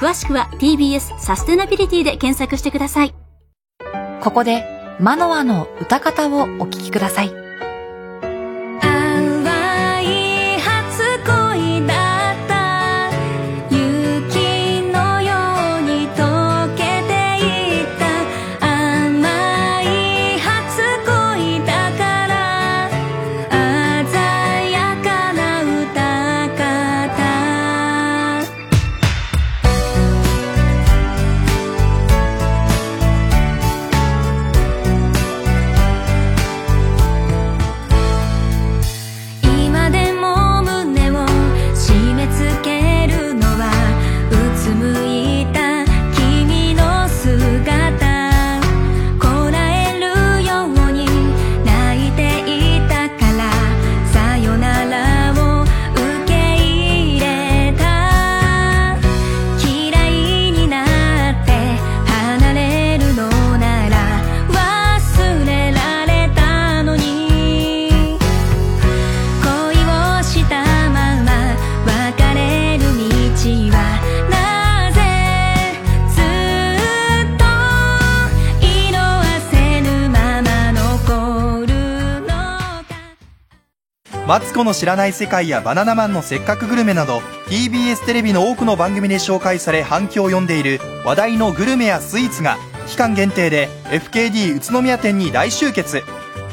詳しくは TBS サステナビリティで検索してください。ここで、マノアの歌方をお聴きください。マツコの知らない世界やバナナマンのせっかくグルメなど TBS テレビの多くの番組で紹介され反響を呼んでいる話題のグルメやスイーツが期間限定で FKD 宇都宮店に大集結。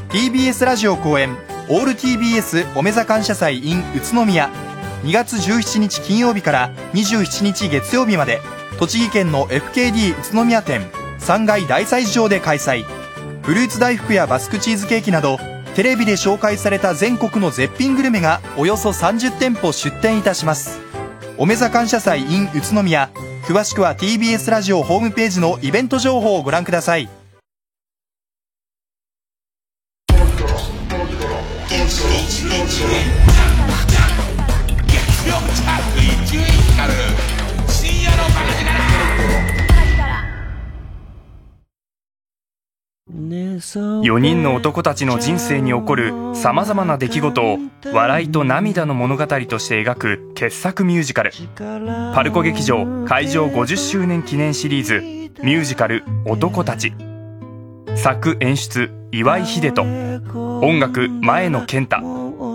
TBS ラジオ公演オール TBS おめざ感謝祭 in 宇都宮。2月17日金曜日から27日月曜日まで栃木県の FKD 宇都宮店3階大祭場で開催。フルーツ大福やバスクチーズケーキなどテレビで紹介された全国の絶品グルメがおよそ30店舗出店いたします。おめざ感謝祭 in 宇都宮。詳しくは TBS ラジオホームページのイベント情報をご覧ください。4人の男たちの人生に起こる様々な出来事を笑いと涙の物語として描く傑作ミュージカル。パルコ劇場開場50周年記念シリーズミュージカル「男たち」作演出岩井秀人。音楽前野健太。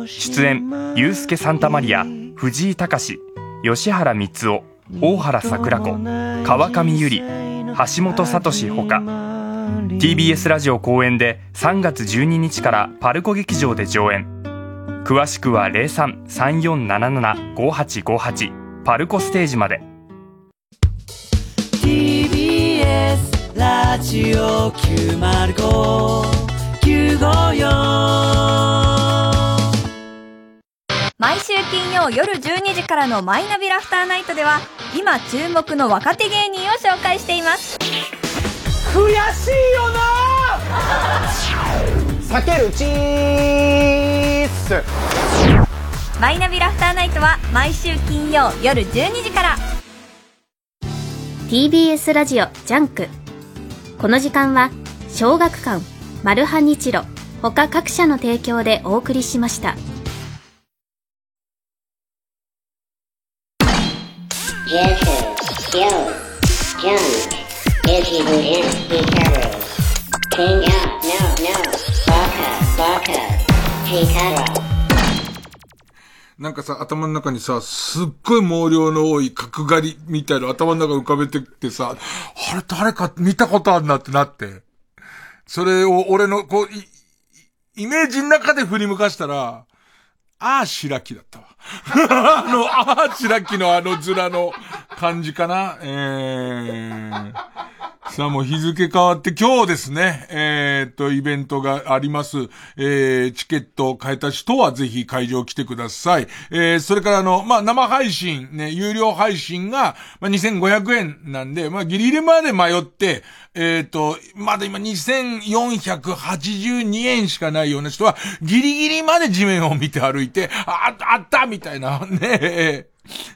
出演ユースケ・サンタマリア藤井隆。吉原光雄大原桜子川上由里橋本聡ほか。TBS ラジオ公演で3月12日からパルコ劇場で上演。詳しくは0334775858パルコステージまで。TBS ラジオ905954毎週金曜夜12時からのマイナビラフターナイトでは今注目の若手芸人を紹介しています。悔しいよな。避けるチースマイナビラフターナイトは毎週金曜夜12時から。TBS ラジオジャンク。この時間は小学館マルハニチロ他各社の提供でお送りしましたなんかさ、頭の中にさ、すっごい毛量の多い角刈りみたいな頭の中浮かべてってさ、あれ誰か見たことあるなってなって。それを俺の、こう、イメージの中で振り向かしたら、ああ、白木だったわ。(laughs) あの、ああ、白木のあの面の感じかな。えー。(laughs) さあもう日付変わって今日ですね、えー、っと、イベントがあります。えー、チケットを買えた人はぜひ会場来てください。えー、それからあの、まあ、生配信、ね、有料配信が、まあ、2500円なんで、まあ、ギリギリまで迷って、えー、っと、まだ今2482円しかないような人は、ギリギリまで地面を見て歩いて、あ、あったみたいな、ね、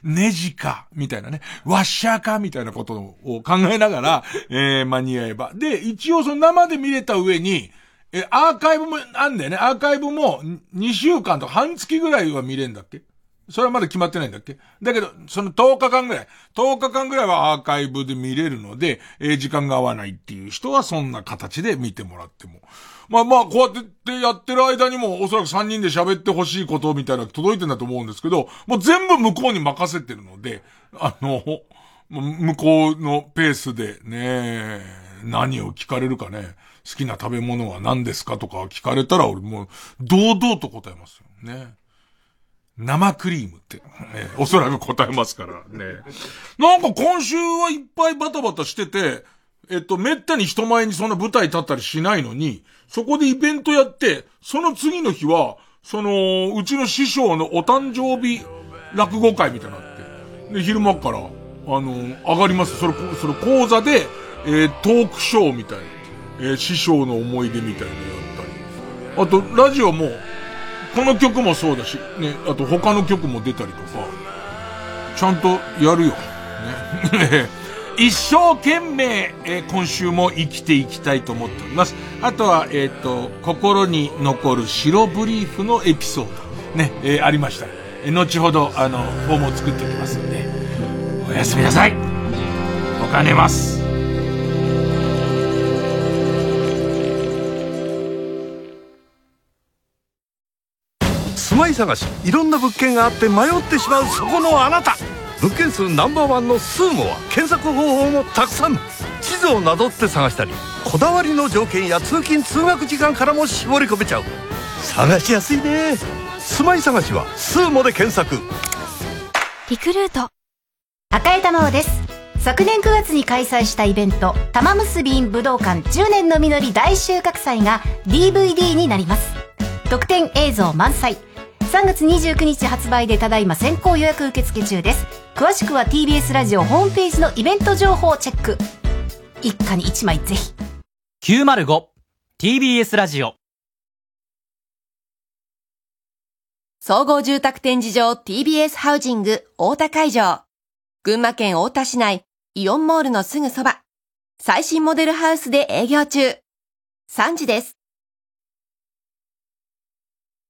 ネジか、みたいなね。ワッシャーか、みたいなことを考えながら、えー、間に合えば。で、一応その生で見れた上に、え、アーカイブもあんだよね。アーカイブも2週間とか半月ぐらいは見れんだっけ？それはまだ決まってないんだっけ？だけど、その10日間ぐらい、10日間ぐらいはアーカイブで見れるので、えー時間が合わないっていう人はそんな形で見てもらっても。まあまあ、こうやってやってる間にもおそらく3人で喋ってほしいことみたいな届いてんだと思うんですけど、もう全部向こうに任せてるので、あの、向こうのペースでね、何を聞かれるかね、好きな食べ物は何ですかとか聞かれたら俺もう堂々と答えますよね。生クリームって、ね、おそらく答えますからね。なんか今週はいっぱいバタバタしてて、えっと、めったに人前にそんな舞台立ったりしないのに、そこでイベントやって、その次の日は、その、うちの師匠のお誕生日落語会みたいなって、で、昼間から、あの、上がります。それ、それ講座で、えートークショーみたいな、えー師匠の思い出みたいなのやったり。あと、ラジオも、この曲もそうだし、ね、あと他の曲も出たりとか、ちゃんとやるよ。ね。(laughs) 一生懸命、えー今週も生きていきたいと思っております。あとは、えっ、と、心に残る白ブリーフのエピソード、ね、えーありました。え後ほど、あの、フォームを作っておきますんで、おやすみなさい。お金ます。住まい探しいろんな物件があって迷ってしまうそこのあなた物件数ナンバーワンのスーモは検索方法もたくさん。地図をなぞって探したりこだわりの条件や通勤通学時間からも絞り込めちゃう。探しやすいね。住まい探しはスーモで検索。リクルート。赤江玉緒です。昨年9月に開催したイベント玉結び武道館。10年の実り大収穫祭が DVD になります。特典映像満載3月29日発売でただいま先行予約受付中です詳しくは TBS ラジオホームページのイベント情報をチェック一家に一枚ぜひ 905TBS ラジオ総合住宅展示場 TBS ハウジング大田会場。群馬県太田市内イオンモールのすぐそば。最新モデルハウスで営業中。3時です。